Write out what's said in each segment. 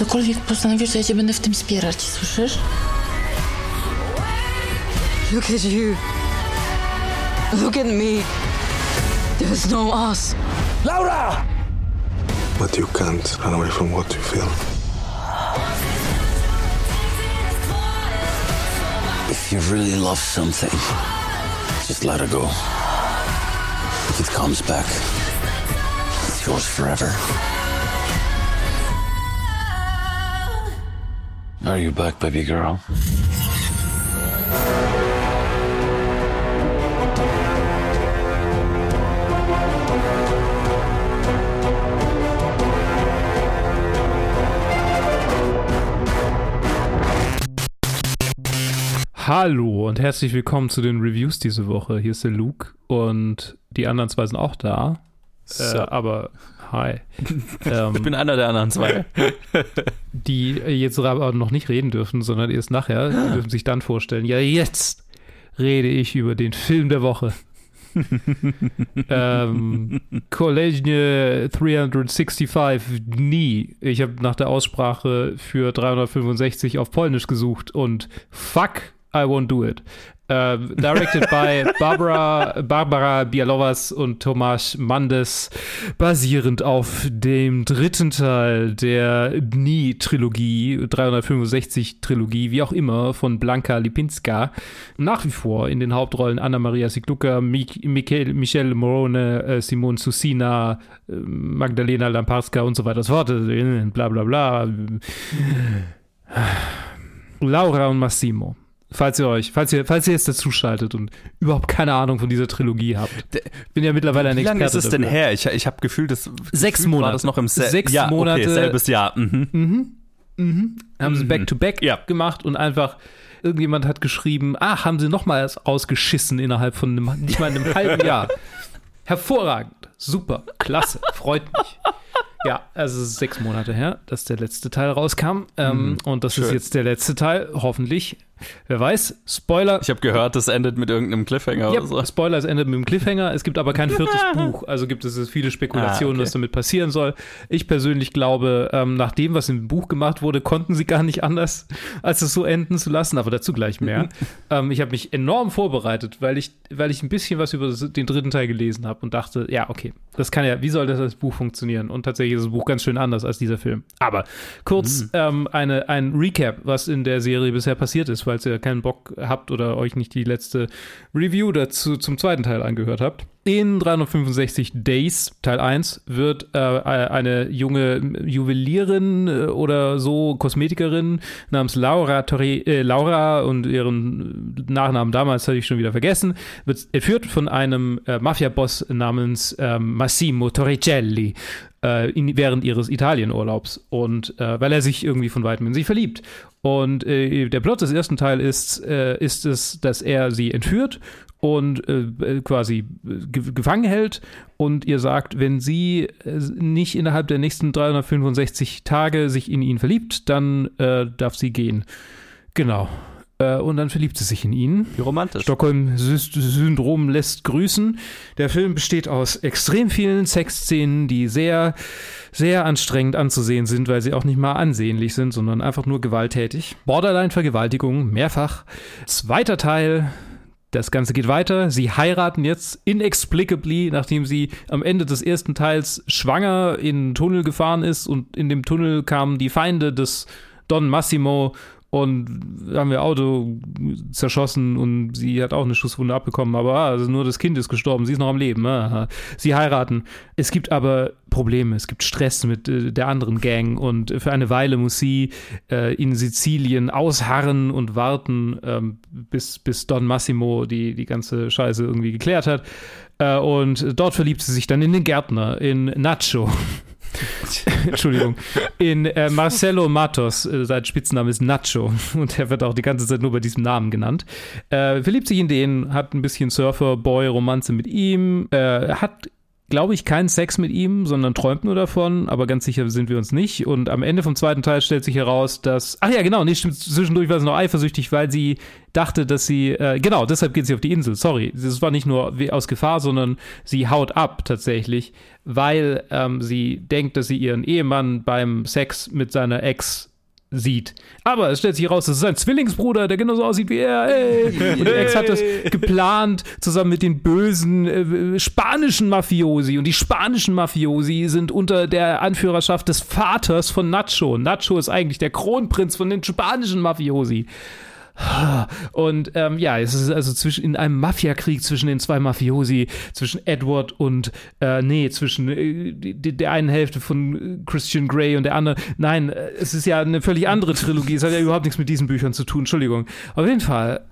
Cokolwiek postanowisz, to ja cię będę w tym wspierać, słyszysz? Look at you. Look at me. There's no us. Laura! But you can't run away from what you feel. If you really love something, just let it go. If it comes back, it's yours forever. Are you back, baby girl? Hallo und herzlich willkommen zu den Reviews diese Woche. Hier ist der Luke und die anderen zwei sind auch da. Äh, aber hi. ähm, Ich bin einer der anderen zwei. die jetzt aber noch nicht reden dürfen, sondern erst nachher. Die dürfen sich dann vorstellen. Ja, jetzt rede ich über den Film der Woche. ähm, Kolejne 365 nie. Ich habe nach der Aussprache für 365 auf Polnisch gesucht und fuck, I won't do it. Ähm, directed by Barbara, Barbara Bialowas und Tomasz Mandes, basierend auf dem dritten Teil der Dni-Trilogie, 365-Trilogie, wie auch immer, von Blanka Lipinska. Nach wie vor in den Hauptrollen Anna-Maria Sigluka, Michelle Morone, äh, Simone Susina, äh, Magdalena Lamparska und so weiter und so fort, äh, bla bla bla. Laura und Massimo. Falls ihr euch, falls ihr, falls ihr jetzt dazu schaltet und überhaupt keine Ahnung von dieser Trilogie habt. Bin ja mittlerweile ein Wie Experte. lange ist es denn her? Ich, ich habe gefühlt, das Sechs gefühlt Monate. War das noch im Se Sechs ja, Monate. Okay, selbes Jahr. Mhm. Haben sie Back-to-Back Ja. gemacht und einfach irgendjemand hat geschrieben, ach, haben sie nochmal ausgeschissen innerhalb von einem, nicht mal einem halben Jahr. Hervorragend, super, klasse, freut mich. Ja, also es ist sechs Monate her, dass der letzte Teil rauskam. Ähm, und das ist schön. jetzt der letzte Teil, hoffentlich. Wer weiß, Spoiler. Ich habe gehört, das endet mit irgendeinem Cliffhanger Ja, oder so. Spoiler, es endet mit dem Cliffhanger. Es gibt aber kein viertes Buch. Also gibt es viele Spekulationen, Ah, okay. was damit passieren soll. Ich persönlich glaube, ähm, nach dem, was im Buch gemacht wurde, konnten sie gar nicht anders, als es so enden zu lassen. Aber dazu gleich mehr. ähm, ich habe mich enorm vorbereitet, weil ich, weil ich ein bisschen was über den dritten Teil gelesen habe und dachte, ja, okay, das kann ja, wie soll das als Buch funktionieren? Und tatsächlich ist das Buch ganz schön anders als dieser Film. Aber kurz ähm, eine, ein Recap, was in der Serie bisher passiert ist, falls ihr keinen Bock habt oder euch nicht die letzte Review dazu zum zweiten Teil angehört habt. In 365 Days, Teil 1, wird äh, eine junge Juwelierin äh, oder so, Kosmetikerin namens Laura, Torre, äh, Laura und ihren Nachnamen damals hatte ich schon wieder vergessen, wird entführt von einem äh, Mafia-Boss namens ähm, Massimo Torricelli äh, in, während ihres Italienurlaubs und äh, weil er sich irgendwie von weitem in sie verliebt. Und äh, der Plot des ersten Teils ist, äh, ist es, dass er sie entführt und äh, quasi ge gefangen hält und ihr sagt, wenn sie äh, nicht innerhalb der nächsten 365 Tage sich in ihn verliebt, dann äh, darf sie gehen. Genau. Äh, und dann verliebt sie sich in ihn. Wie romantisch. Stockholm-Syndrom lässt grüßen. Der Film besteht aus extrem vielen Sexszenen, die sehr, sehr anstrengend anzusehen sind, weil sie auch nicht mal ansehnlich sind, sondern einfach nur gewalttätig. Borderline-Vergewaltigung, mehrfach. Zweiter Teil. Das Ganze geht weiter. Sie heiraten jetzt inexplicably, nachdem sie am Ende des ersten Teils schwanger in einen Tunnel gefahren ist und in dem Tunnel kamen die Feinde des Don Massimo und haben wir Auto zerschossen und sie hat auch eine Schusswunde abbekommen, aber ah, also nur das Kind ist gestorben, sie ist noch am Leben. ah. Sie heiraten. Es gibt aber Probleme, es gibt Stress mit äh, der anderen Gang und für eine Weile muss sie äh, in Sizilien ausharren und warten, ähm, bis, bis Don Massimo die, die ganze Scheiße irgendwie geklärt hat. Äh, und dort verliebt sie sich dann in den Gärtner, in Nacho. Entschuldigung, in äh, Marcelo Matos, äh, sein Spitzname ist Nacho. Und er wird auch die ganze Zeit nur bei diesem Namen genannt. Äh, verliebt sich in den, hat ein bisschen Surfer-Boy-Romanze mit ihm, äh, hat glaube ich, keinen Sex mit ihm, sondern träumt nur davon, aber ganz sicher sind wir uns nicht. Und am Ende vom zweiten Teil stellt sich heraus, dass. Ach ja, genau, nee, stimmt, zwischendurch war sie noch eifersüchtig, weil sie dachte, dass sie. Äh, genau, deshalb geht sie auf die Insel. Sorry. Das war nicht nur aus Gefahr, sondern sie haut ab tatsächlich, weil ähm, sie denkt, dass sie ihren Ehemann beim Sex mit seiner Ex sieht. Aber es stellt sich heraus, das ist ein Zwillingsbruder, der genauso aussieht wie er. Hey. Und die Ex hat das geplant, zusammen mit den bösen äh, spanischen Mafiosi. Und die spanischen Mafiosi sind unter der Anführerschaft des Vaters von Nacho. Nacho ist eigentlich der Kronprinz von den spanischen Mafiosi. Und ähm, ja, es ist also zwischen in einem Mafiakrieg zwischen den zwei Mafiosi, zwischen Edward und äh, nee, zwischen äh, die, der einen Hälfte von Christian Grey und der anderen. Nein, äh, es ist ja eine völlig andere Trilogie. Es hat ja überhaupt nichts mit diesen Büchern zu tun. Entschuldigung. Auf jeden Fall.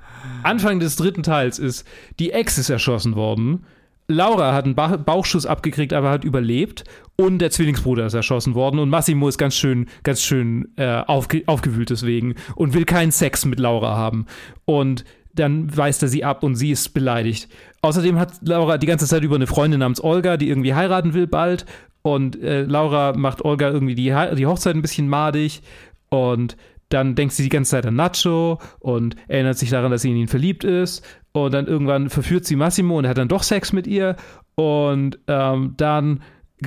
Anfang des dritten Teils ist die Ex ist erschossen worden. Laura hat einen ba Bauchschuss abgekriegt, aber hat überlebt. Und der Zwillingsbruder ist erschossen worden. Und Massimo ist ganz schön, ganz schön äh, aufge aufgewühlt deswegen und will keinen Sex mit Laura haben. Und dann weist er sie ab und sie ist beleidigt. Außerdem hat Laura die ganze Zeit über eine Freundin namens Olga, die irgendwie heiraten will bald. Und äh, Laura macht Olga irgendwie die, die Hochzeit ein bisschen madig. Und dann denkt sie die ganze Zeit an Nacho und erinnert sich daran, dass sie in ihn verliebt ist. Und dann irgendwann verführt sie Massimo und hat dann doch Sex mit ihr. Und ähm, dann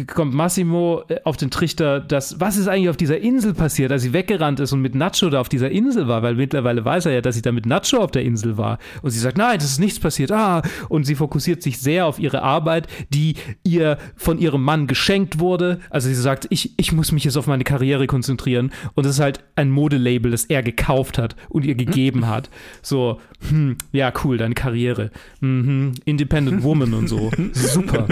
kommt Massimo äh, auf den Trichter, dass was ist eigentlich auf dieser Insel passiert, als sie weggerannt ist und mit Nacho da auf dieser Insel war, weil mittlerweile weiß er ja, dass sie da mit Nacho auf der Insel war. Und sie sagt, nein, das ist nichts passiert. Ah, und sie fokussiert sich sehr auf ihre Arbeit, die ihr von ihrem Mann geschenkt wurde. Also sie sagt, ich, ich muss mich jetzt auf meine Karriere konzentrieren. Und das ist halt ein Modelabel, das er gekauft hat und ihr gegeben hat. So, hm, ja, cool, deine Karriere. Mhm, Independent Woman und so. Super.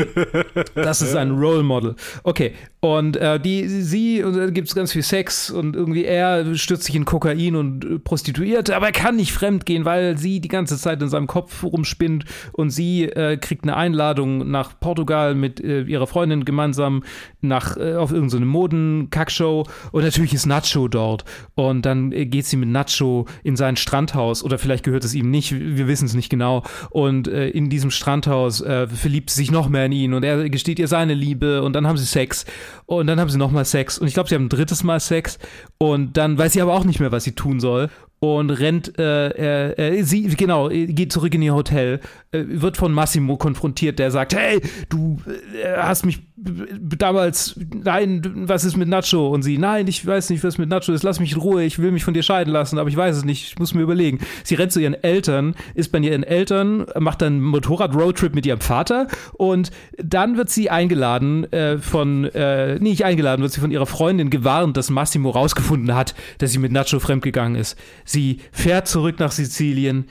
Das ist ein Role Model. Okay, und äh, die, sie, und da gibt es ganz viel Sex und irgendwie er stürzt sich in Kokain und äh, Prostituierte, aber er kann nicht fremd gehen, weil sie die ganze Zeit in seinem Kopf rumspinnt und sie äh, kriegt eine Einladung nach Portugal mit äh, ihrer Freundin gemeinsam nach äh, auf irgendeine Moden-Kackshow und natürlich ist Nacho dort und dann äh, geht sie mit Nacho in sein Strandhaus oder vielleicht gehört es ihm nicht, wir wissen es nicht genau und äh, in diesem Strandhaus äh, verliebt sie sich noch mehr in ihn und er gesteht ihr seine Liebe und dann haben sie Sex. Und dann haben sie nochmal Sex. Und ich glaube, sie haben ein drittes Mal Sex. Und dann weiß sie aber auch nicht mehr, was sie tun soll und rennt, äh, äh, sie, genau, äh, geht zurück in ihr Hotel, äh, wird von Massimo konfrontiert, der sagt, hey, du äh, hast mich damals, nein, was ist mit Nacho? Und sie, nein, ich weiß nicht, was mit Nacho ist, lass mich in Ruhe, ich will mich von dir scheiden lassen, aber ich weiß es nicht, ich muss mir überlegen. Sie rennt zu ihren Eltern, ist bei ihren Eltern, macht dann Motorrad-Roadtrip mit ihrem Vater und dann wird sie eingeladen äh, von, äh, nicht eingeladen, wird sie von ihrer Freundin gewarnt, dass Massimo rausgefunden hat, dass sie mit Nacho fremdgegangen ist. Sie fährt zurück nach Sizilien,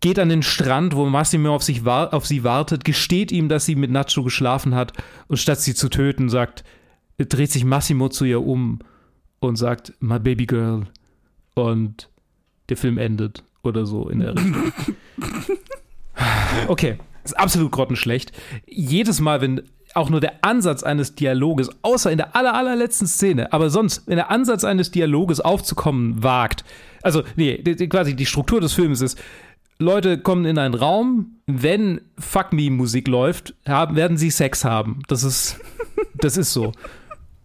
geht an den Strand, wo Massimo auf, sich auf sie wartet, gesteht ihm, dass sie mit Nacho geschlafen hat und statt sie zu töten, sagt, dreht sich Massimo zu ihr um und sagt, my baby girl. Und der Film endet oder so in der Richtung. Okay, ist absolut grottenschlecht. Jedes Mal, wenn auch nur der Ansatz eines Dialoges, außer in der aller, allerletzten Szene, aber sonst, wenn der Ansatz eines Dialoges aufzukommen wagt, also, nee, die- quasi die Struktur des Films ist, Leute kommen in einen Raum, wenn Fuck Me Musik läuft, haben, werden sie Sex haben. Das ist, das ist so.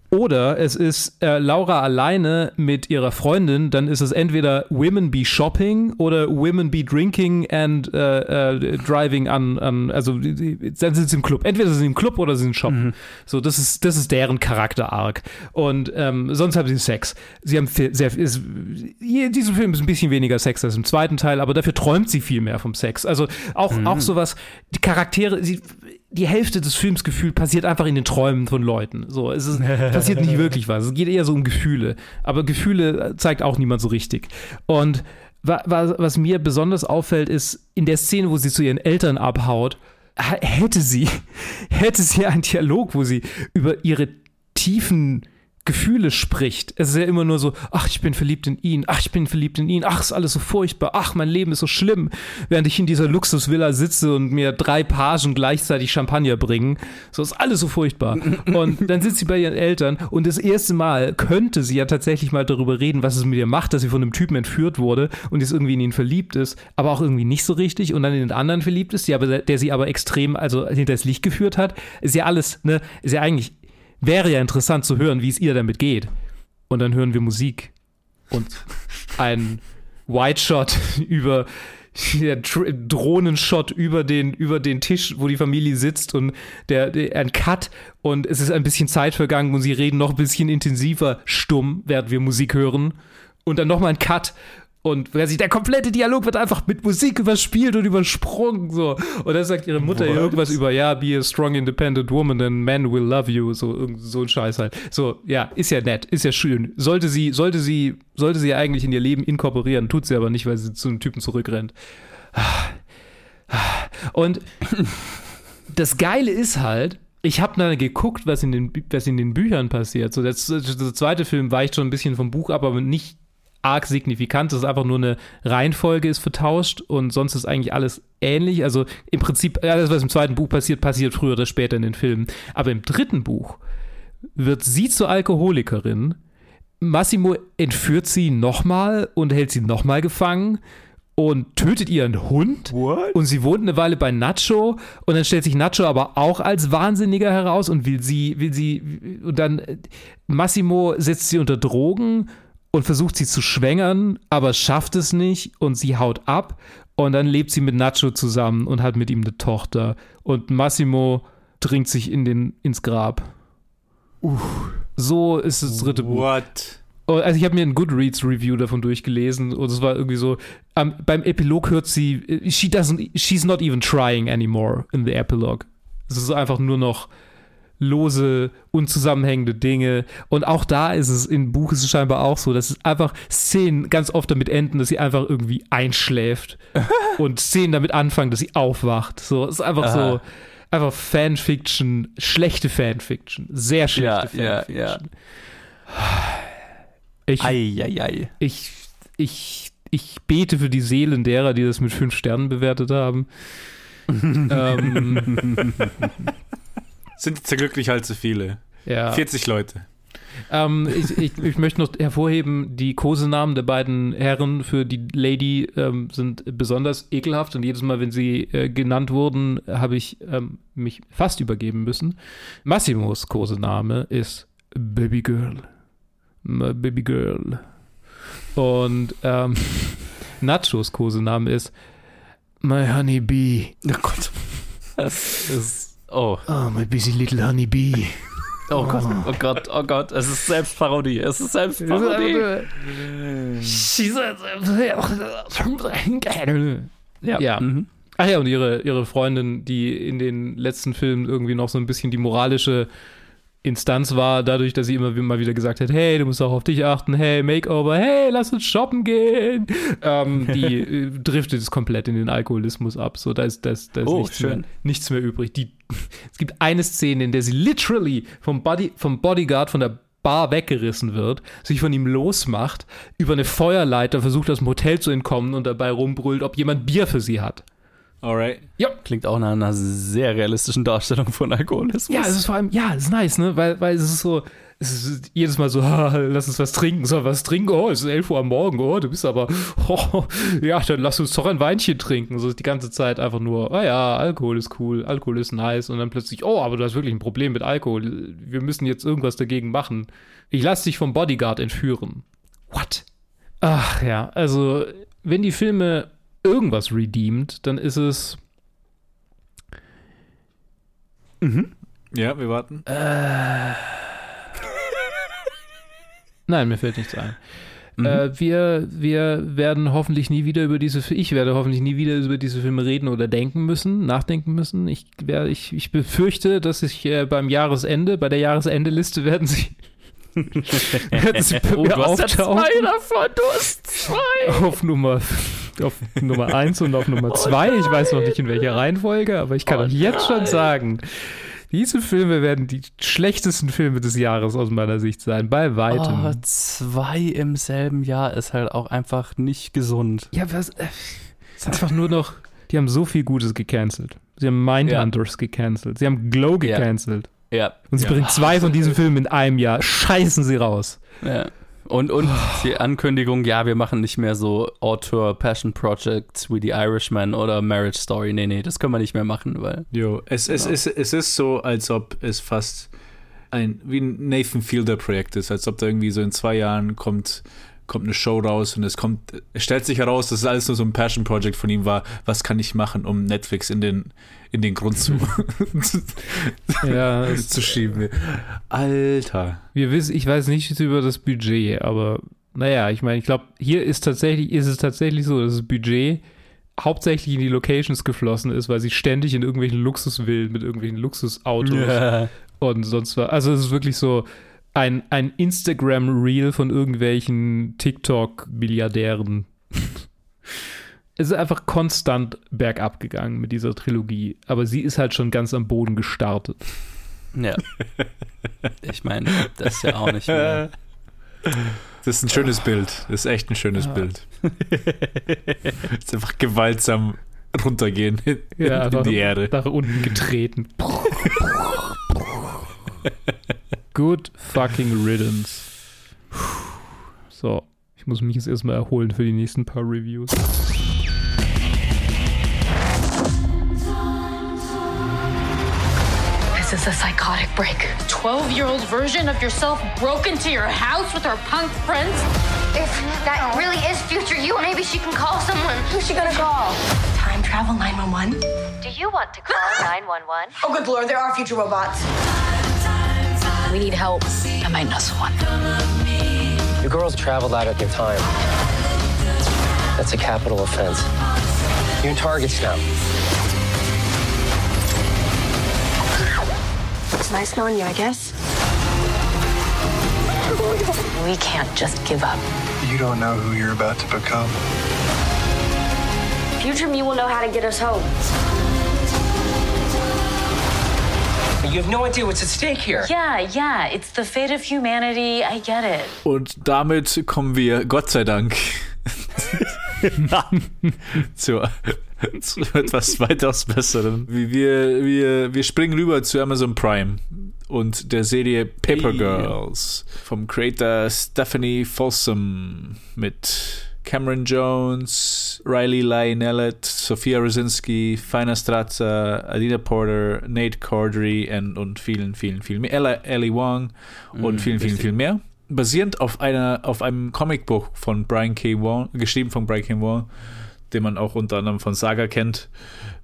Oder es ist äh, Laura alleine mit ihrer Freundin, dann ist es entweder Women be shopping oder Women be drinking and äh, äh, driving an, an also die- dann sind sie im Club. Entweder sind sie im Club oder sie sind shoppen. So, das ist, das ist deren Charakter-Arc. Und ähm, sonst haben sie Sex. Sie haben viel, sehr, ist, diesem Film ist ein bisschen weniger Sex als im zweiten Teil, aber dafür träumt sie viel mehr vom Sex. Also auch, auch sowas, die Charaktere, sie, die Hälfte des Films gefühlt passiert einfach in den Träumen von Leuten. So, es ist, passiert nicht wirklich was. Es geht eher so um Gefühle. Aber Gefühle zeigt auch niemand so richtig. Und wa, wa, was mir besonders auffällt, ist in der Szene, wo sie zu ihren Eltern abhaut, hätte sie, hätte sie einen Dialog, wo sie über ihre tiefen Gefühle spricht. Es ist ja immer nur so, ach, ich bin verliebt in ihn, ach, ich bin verliebt in ihn, ach, ist alles so furchtbar, ach, mein Leben ist so schlimm, während ich in dieser Luxusvilla sitze und mir drei Pagen gleichzeitig Champagner bringen. So ist alles so furchtbar. Und dann sitzt sie bei ihren Eltern und das erste Mal könnte sie ja tatsächlich mal darüber reden, was es mit ihr macht, dass sie von einem Typen entführt wurde und jetzt irgendwie in ihn verliebt ist, aber auch irgendwie nicht so richtig und dann in den anderen verliebt ist, die aber, der sie aber extrem, also hinters Licht geführt hat. Ist ja alles, ne, ist ja eigentlich wäre ja interessant zu hören, wie es ihr damit geht. Und dann hören wir Musik und ein White Shot über der Dr- Drohnenshot über den über den Tisch, wo die Familie sitzt und der, der ein Cut und es ist ein bisschen Zeit vergangen und sie reden noch ein bisschen intensiver stumm, während wir Musik hören und dann noch mal ein Cut und der komplette Dialog wird einfach mit Musik überspielt und übersprungen so und dann sagt ihre Mutter What? irgendwas über ja be a strong independent woman and men will love you so so ein Scheiß halt so ja ist ja nett ist ja schön sollte sie sollte sie sollte sie eigentlich in ihr Leben inkorporieren tut sie aber nicht weil sie zu einem Typen zurückrennt und das Geile ist halt, ich habe dann geguckt, was in, den, was in den Büchern passiert. So, der, der zweite Film weicht schon ein bisschen vom Buch ab, aber nicht arg signifikant. Das ist einfach nur eine Reihenfolge ist vertauscht und sonst ist eigentlich alles ähnlich. Also im Prinzip, alles, was im zweiten Buch passiert, passiert früher oder später in den Filmen. Aber im dritten Buch wird sie zur Alkoholikerin. Massimo entführt sie nochmal und hält sie nochmal gefangen und tötet ihren Hund. What? Und sie wohnt eine Weile bei Nacho und dann stellt sich Nacho aber auch als Wahnsinniger heraus und will sie, will sie, und dann äh, Massimo setzt sie unter Drogen und versucht sie zu schwängern, aber schafft es nicht und sie haut ab und dann lebt sie mit Nacho zusammen und hat mit ihm eine Tochter und Massimo dringt sich in den, ins Grab. So ist das dritte Buch. What? Oh, Also ich habe mir ein Goodreads-Review davon durchgelesen und es war irgendwie so, ähm, beim Epilog hört sie, she doesn't, she's not even trying anymore in the epilogue. Es ist einfach nur noch lose, unzusammenhängende Dinge. Und auch da ist es, im Buch ist es scheinbar auch so, dass es einfach Szenen ganz oft damit enden, dass sie einfach irgendwie einschläft und Szenen damit anfangen, dass sie aufwacht. So, es ist einfach Aha. so, einfach Fanfiction, schlechte Fanfiction, sehr schlechte Ja, ja, Fanfiction. Ich, Eieiei. ich, ich, ich bete für die Seelen derer, die das mit fünf Sternen bewertet haben. ähm, Sind jetzt ja glücklich allzu viele. ja. 40 Leute. Ähm, ich, ich, ich möchte noch hervorheben, die Kosenamen der beiden Herren für die Lady ähm, sind besonders ekelhaft und jedes Mal, wenn sie äh, genannt wurden, habe ich ähm, mich fast übergeben müssen. Massimos Kosename ist Baby Girl. My Baby Girl. Und ähm, Nachos Kosename ist My Honey Bee. Oh Gott. Das ist. Oh. Oh, my busy little Honey Bee. Oh Gott. Oh Gott. Oh Gott. Es ist Selbstparodie. Es ist Selbstparodie. Ja. ja. Mhm. Ach ja, und ihre, ihre Freundin, die in den letzten Filmen irgendwie noch so ein bisschen die moralische Instanz war, dadurch, dass sie immer mal wieder gesagt hat, hey, du musst auch auf dich achten, hey, Makeover, hey, lass uns shoppen gehen. Ähm, die äh, driftet es komplett in den Alkoholismus ab. So, da ist, da ist, da ist Oh, nichts, schön. mehr, nichts mehr übrig. Die, es gibt eine Szene, in der sie literally vom, Body, vom Bodyguard von der Bar weggerissen wird, sich von ihm losmacht, über eine Feuerleiter versucht, aus dem Hotel zu entkommen und dabei rumbrüllt, ob jemand Bier für sie hat. Alright. Ja, Klingt auch nach einer sehr realistischen Darstellung von Alkoholismus. Ja, es ist vor allem, ja, es ist nice, ne? Weil, weil es ist so, es ist jedes Mal so, ha, lass uns was trinken, soll was trinken? Oh, es ist 11 Uhr am Morgen, oh, du bist aber, oh, ja, dann lass uns doch ein Weinchen trinken. So ist die ganze Zeit einfach nur, ah ja, Alkohol ist cool, Alkohol ist nice und dann plötzlich, oh, aber du hast wirklich ein Problem mit Alkohol. Wir müssen jetzt irgendwas dagegen machen. Ich lass dich vom Bodyguard entführen. What? Ach ja, also, wenn die Filme irgendwas redeemed, dann ist es Ja, wir warten. Nein, mir fällt nichts ein. Äh, wir, wir werden hoffentlich nie wieder über diese, ich werde hoffentlich nie wieder über diese Filme reden oder denken müssen, nachdenken müssen. Ich, werde, ich, ich befürchte, dass ich äh, beim Jahresende, bei der Jahresendeliste werden sie, werden sie bei Oh, mir du hast ja zwei davon. Du hast zwei. Auf Nummer, auf Nummer 1 und auf Nummer 2. Ich weiß noch nicht in welcher Reihenfolge, aber ich kann Oh euch jetzt schon sagen, Diese Filme werden die schlechtesten Filme des Jahres aus meiner Sicht sein, bei weitem. Oh, zwei im selben Jahr ist halt auch einfach nicht gesund. Ja, was? Äh, ist einfach nur noch. Die haben so viel Gutes gecancelt. Sie haben Mindhunters gecancelt. Sie haben Glow Ja. gecancelt. Ja. Und sie Ja. bringen zwei von diesen Filmen in einem Jahr. Scheißen sie raus. ja. Und, und die Ankündigung, ja, wir machen nicht mehr so Autor-Passion Projects wie The Irishman oder Marriage Story. Nee, nee, das können wir nicht mehr machen, weil. Jo, es, es, es, es ist so, als ob es fast ein wie ein Nathan Fielder Projekt ist, als ob da irgendwie so in zwei Jahren kommt, kommt eine Show raus und es kommt, es stellt sich heraus, dass es alles nur so ein Passion Project von ihm war. Was kann ich machen, um Netflix in den, in den Grund zu, Ja, zu schieben? Alter. wir wissen, ich weiß nichts über das Budget, aber naja, ich meine, ich glaube, hier ist tatsächlich, ist es tatsächlich so, dass das Budget hauptsächlich in die Locations geflossen ist, weil sie ständig in irgendwelchen Luxusvillen mit irgendwelchen Luxusautos und sonst was. Also es ist wirklich so ein, ein Instagram-Reel von irgendwelchen TikTok-Milliardären. es ist einfach konstant bergab gegangen mit dieser Trilogie, aber sie ist halt schon ganz am Boden gestartet. Ja. Ich meine, das ist ja auch nicht mehr. Das ist ein schönes Bild. Das ist echt ein schönes Bild. Es ist einfach gewaltsam runtergehen in, Ja, in einfach die Erde. nach unten getreten. Good fucking riddance. So, ich muss mich jetzt erstmal erholen für die nächsten paar Reviews. This is a psychotic break. 12 year old version of yourself broke into your house with her punk friends? If that really is future you, maybe she can call someone. Who's she gonna call? Time travel 911? Do you want to call 911? Oh, good lord, there are future robots. We need help. I might know someone. You girls traveled out of your time. That's a capital offense. You're in targets now. It's nice knowing you, I guess. We can't just give up. You don't know who you're about to become. Future me will know how to get us home. You have no idea what's at stake here. Yeah, yeah, it's the fate of humanity. I get it. Und damit kommen wir, Gott sei Dank, zu, zu etwas weitaus Besseren. Wie Wir, wir, wir springen rüber zu Amazon Prime und der Serie Paper Hey. Girls vom Creator Stephanie Folsom mit Cameron Jones, Riley Lionellet, Sophia Rosinski, Fina Strazza, Adina Porter, Nate Cordry und, und vielen, vielen, vielen mehr. Ella, Ellie Wong und Mm, vielen, vielen, richtig. viel mehr. Basierend auf einer, auf einem Comicbuch von Brian K. Vaughan, geschrieben von Brian K. Vaughan, den man auch unter anderem von Saga kennt.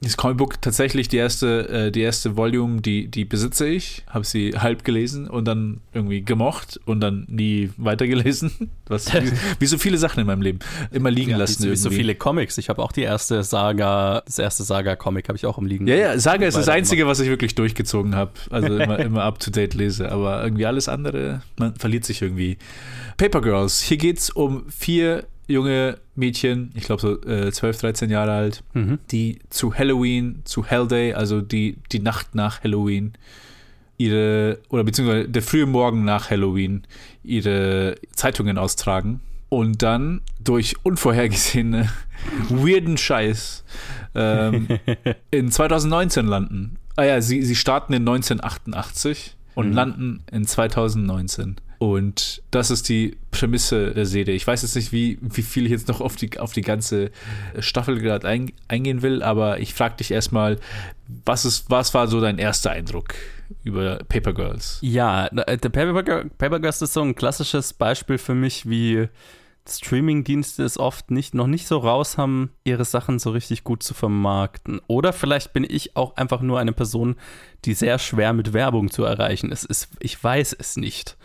Dieses Comicbook tatsächlich die erste, äh, die erste Volume, die, die besitze ich, habe sie halb gelesen und dann irgendwie gemocht und dann nie weitergelesen. Was, wie, wie so viele Sachen in meinem Leben. Immer liegen Ja, lassen wie, wie so irgendwie. viele Comics. Ich habe auch die erste Saga, das erste Saga-Comic habe ich auch im Liegen. Ja, ja, Saga ist das. Einzige, was ich wirklich durchgezogen habe. Also immer, immer up to date lese. Aber irgendwie alles andere, man verliert sich irgendwie. Paper Girls. Hier geht es um vier junge Mädchen, ich glaube so äh, 12, 13 Jahre alt, Mhm. die zu Halloween, zu Hell Day, also die, die Nacht nach Halloween, ihre, oder beziehungsweise der frühe Morgen nach Halloween, ihre Zeitungen austragen und dann durch unvorhergesehene, weirden Scheiß ähm, in 2019 landen. Ah ja, sie, sie starten in 1988 und Mhm. landen in 2019. Und das ist die Prämisse der Serie. Ich weiß jetzt nicht, wie, wie viel ich jetzt noch auf die, auf die ganze Staffel gerade ein, eingehen will, aber ich frage dich erstmal, was, was war so dein erster Eindruck über Paper Girls? Ja, äh, der Paper, Paper Girls ist so ein klassisches Beispiel für mich, wie Streaming-Dienste es oft nicht, noch nicht so raus haben, ihre Sachen so richtig gut zu vermarkten. Oder vielleicht bin ich auch einfach nur eine Person, die sehr schwer mit Werbung zu erreichen ist. Ich weiß es nicht.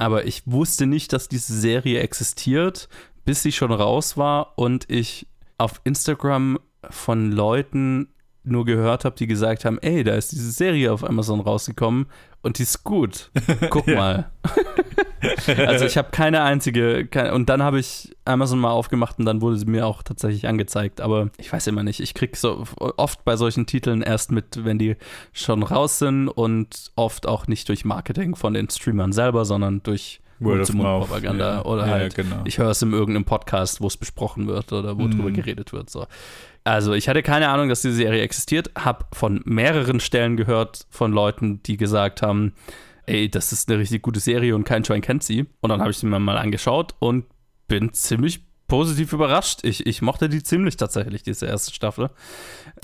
Aber ich wusste nicht, dass diese Serie existiert, bis sie schon raus war und ich auf Instagram von Leuten nur gehört habe, die gesagt haben, ey, da ist diese Serie auf Amazon rausgekommen und die ist gut. Guck mal. also ich habe keine einzige, keine, und dann habe ich Amazon mal aufgemacht und dann wurde sie mir auch tatsächlich angezeigt. Aber ich weiß immer nicht, ich kriege so oft bei solchen Titeln erst mit, wenn die schon raus sind und oft auch nicht durch Marketing von den Streamern selber, sondern durch Word of Mouth. Propaganda Ja. oder Ja, halt, genau. ich höre es in irgendeinem Podcast, wo es besprochen wird oder wo Mhm. drüber geredet wird. So. Also ich hatte keine Ahnung, dass diese Serie existiert, habe von mehreren Stellen gehört von Leuten, die gesagt haben, ey, das ist eine richtig gute Serie und kein Schwein kennt sie. Und dann habe ich sie mir mal angeschaut und bin ziemlich positiv überrascht. Ich, ich mochte die ziemlich tatsächlich, diese erste Staffel.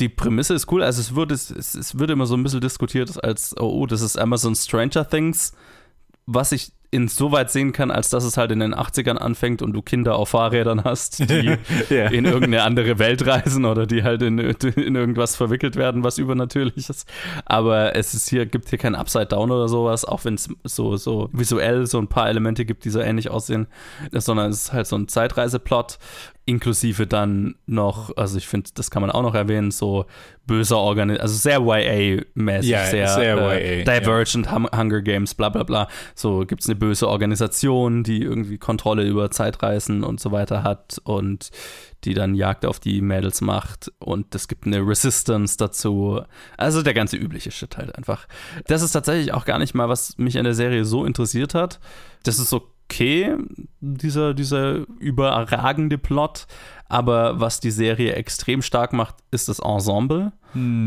Die Prämisse ist cool, also es wird, es, es wird immer so ein bisschen diskutiert als, oh, oh, das ist Amazon Stranger Things, was ich insoweit sehen kann, als dass es halt in den 80ern anfängt und du Kinder auf Fahrrädern hast, die Ja. in irgendeine andere Welt reisen oder die halt in, in irgendwas verwickelt werden, was übernatürlich ist. Aber es ist hier, gibt hier kein Upside Down oder sowas, auch wenn es so, so visuell so ein paar Elemente gibt, die so ähnlich aussehen, sondern es ist halt so ein Zeitreiseplot, inklusive dann noch, also ich finde, das kann man auch noch erwähnen, so böser Organisation, also sehr YA-mäßig, Ja, sehr, sehr äh, YA. Divergent, Hum- Hunger Games, bla bla bla. So gibt es eine böse Organisation, die irgendwie Kontrolle über Zeitreisen und so weiter hat und die dann Jagd auf die Mädels macht und es gibt eine Resistance dazu. Also der ganze übliche Shit halt einfach. Das ist tatsächlich auch gar nicht mal, was mich an der Serie so interessiert hat. Das ist okay, dieser, dieser überragende Plot. Aber was die Serie extrem stark macht, ist das Ensemble.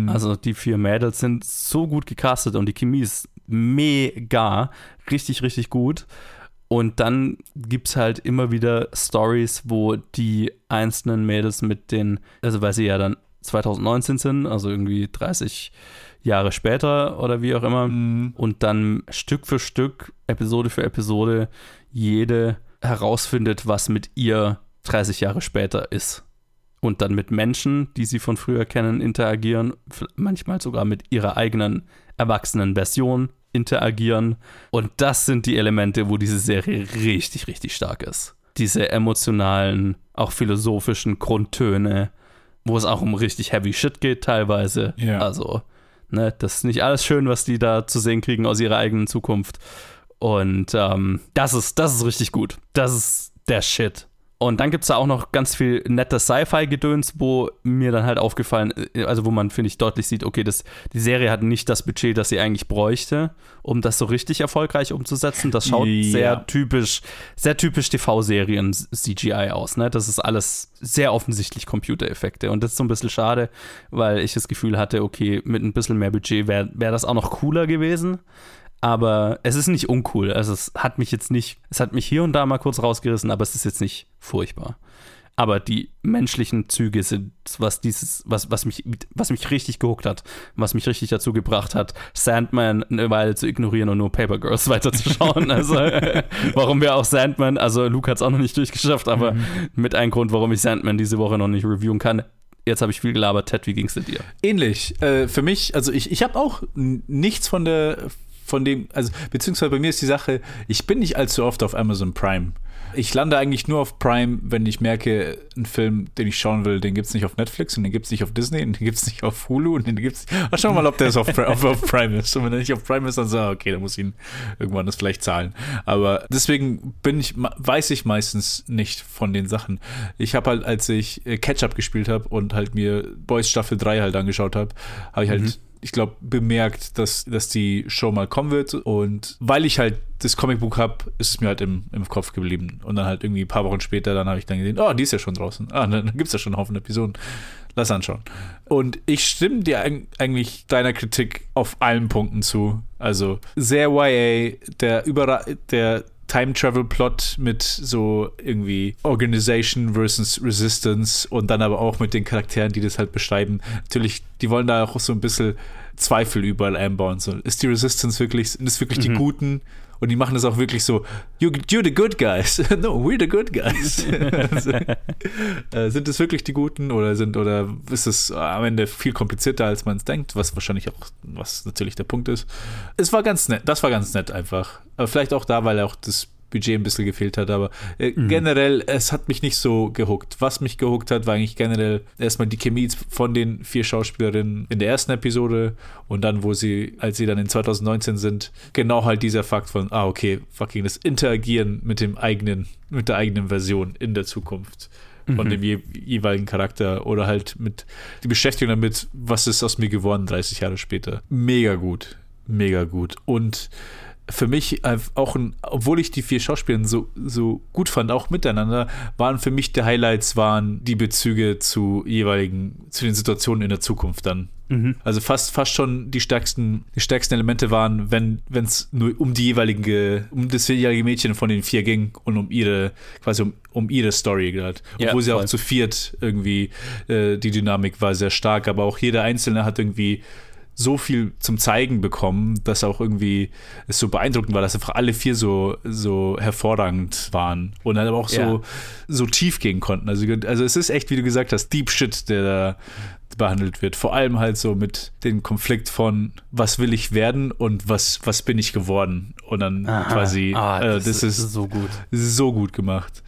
Also die vier Mädels sind so gut gecastet und die Chemie ist mega, richtig, richtig gut. Und dann gibt es halt immer wieder Stories, wo die einzelnen Mädels mit den, also weil sie ja dann 2019 sind, also irgendwie 30 Jahre später oder wie auch immer, und dann Stück für Stück, Episode für Episode, jede herausfindet, was mit ihr 30 Jahre später ist. Und dann mit Menschen, die sie von früher kennen, interagieren, manchmal sogar mit ihrer eigenen erwachsenen Version interagieren. Und das sind die Elemente, wo diese Serie richtig, richtig stark ist. Diese emotionalen, auch philosophischen Grundtöne, wo es auch um richtig heavy shit geht teilweise. Ja. Also, ne, das ist nicht alles schön, was die da zu sehen kriegen aus ihrer eigenen Zukunft. Und ähm, das ist, das ist richtig gut. Das ist der Shit. Und dann gibt es da auch noch ganz viel nettes Sci-Fi-Gedöns, wo mir dann halt aufgefallen, äh, also wo man, finde ich, deutlich sieht, okay, das, die Serie hat nicht das Budget, das sie eigentlich bräuchte, um das so richtig erfolgreich umzusetzen. Das schaut Ja. sehr typisch, sehr typisch TV-Serien CGI aus, ne? Das ist alles sehr offensichtlich Computereffekte. Und das ist so ein bisschen schade, weil ich das Gefühl hatte, okay, mit ein bisschen mehr Budget wäre wär das auch noch cooler gewesen. Aber es ist nicht uncool. Also es hat mich jetzt nicht, es hat mich hier und da mal kurz rausgerissen, aber es ist jetzt nicht furchtbar. Aber die menschlichen Züge sind, was dieses, was, was mich, was mich richtig gehuckt hat, was mich richtig dazu gebracht hat, Sandman eine Weile zu ignorieren und nur Paper Girls weiterzuschauen. Also, warum wir auch Sandman, also Luke hat es auch noch nicht durchgeschafft, aber mit einem Grund, warum ich Sandman diese Woche noch nicht reviewen kann. Jetzt habe ich viel gelabert. Ted, wie ging's denn dir? Ähnlich. Äh, für mich, also ich, ich habe auch nichts von der, von dem, also beziehungsweise bei mir ist die Sache, ich bin nicht allzu oft auf Amazon Prime. Ich lande eigentlich nur auf Prime, wenn ich merke, ein Film, den ich schauen will, den gibt es nicht auf Netflix und den gibt es nicht auf Disney und den gibt es nicht auf Hulu und den gibt es. Ach, schau mal, ob der auf, auf, auf Prime ist. Und wenn er nicht auf Prime ist, dann so, ah, okay, dann muss ich ihn irgendwann das vielleicht zahlen. Aber deswegen bin ich, weiß ich meistens nicht von den Sachen. Ich habe halt, als ich äh, Catch-Up gespielt habe und halt mir Boys Staffel 3 halt angeschaut habe, habe ich halt ich glaube, bemerkt, dass, dass die Show mal kommen wird. Und weil ich halt das Comicbuch habe, ist es mir halt im, im Kopf geblieben. Und dann halt irgendwie ein paar Wochen später, dann habe ich dann gesehen, oh, die ist ja schon draußen. Ah, dann gibt es ja schon einen Haufen Episoden. Lass anschauen. Und ich stimme dir eig- eigentlich deiner Kritik auf allen Punkten zu. Also sehr YA, der überra der Time Travel Plot mit so irgendwie Organization versus Resistance und dann aber auch mit den Charakteren, die das halt beschreiben. Natürlich, die wollen da auch so ein bisschen Zweifel überall einbauen. So, ist die Resistance wirklich, sind es wirklich die Guten? Und die machen das auch wirklich so, you, you're the good guys. no, we're the good guys. also, äh, sind es wirklich die Guten oder sind oder ist es am Ende viel komplizierter, als man es denkt, was wahrscheinlich auch, was natürlich der Punkt ist. Es war ganz nett, das war ganz nett einfach. Aber vielleicht auch da, weil auch das Budget ein bisschen gefehlt hat, aber äh, generell, es hat mich nicht so gehuckt. Was mich gehuckt hat, war eigentlich generell erstmal die Chemie von den vier Schauspielerinnen in der ersten Episode und dann, wo sie, als sie dann in 2019 sind, genau halt dieser Fakt von, ah, okay, fucking das Interagieren mit dem eigenen, mit der eigenen Version in der Zukunft von Mhm. dem je, jeweiligen Charakter oder halt mit die Beschäftigung damit, was ist aus mir geworden 30 Jahre später. Mega gut, mega gut. Und für mich auch ein, obwohl ich die vier Schauspieler so, so gut fand, auch miteinander, waren für mich die Highlights, waren die Bezüge zu jeweiligen, zu den Situationen in der Zukunft dann. Mhm. Also fast, fast schon die stärksten, die stärksten Elemente waren, wenn es nur um die jeweilige, um das jeweilige Mädchen von den vier ging und um ihre, quasi um, um ihre Story gerade. Ja, Obwohl sie voll. auch zu viert irgendwie, äh, die Dynamik war sehr stark, aber auch jeder Einzelne hat irgendwie so viel zum Zeigen bekommen, dass auch irgendwie es so beeindruckend war, dass einfach alle vier so, so hervorragend waren und dann aber auch so, Ja. so tief gehen konnten. Also, also es ist echt, wie du gesagt hast, Deep Shit, der da behandelt wird. Vor allem halt so mit dem Konflikt von, was will ich werden und was, was bin ich geworden. Und dann Aha. quasi, Ah, äh, das das, ist ist so gut. so gut gemacht.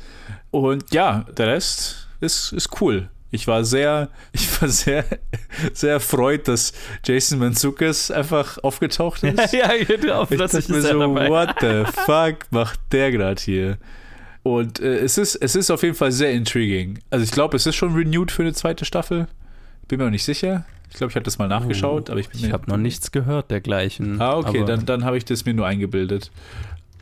Und ja, der Rest ist, ist cool. Ich war sehr, ich war sehr, sehr erfreut, dass Jason Mantzoukas einfach aufgetaucht ist. ja, genau, Ich dachte mir so, dabei. what the fuck macht der gerade hier? Und äh, es, ist, es ist auf jeden Fall sehr intriguing. Also ich glaube, es ist schon renewed für eine zweite Staffel. Bin mir auch nicht sicher. Ich glaube, ich habe das mal nachgeschaut, aber ich bin Ich habe noch nichts gehört dergleichen. Ah, okay, dann, dann habe ich das mir nur eingebildet.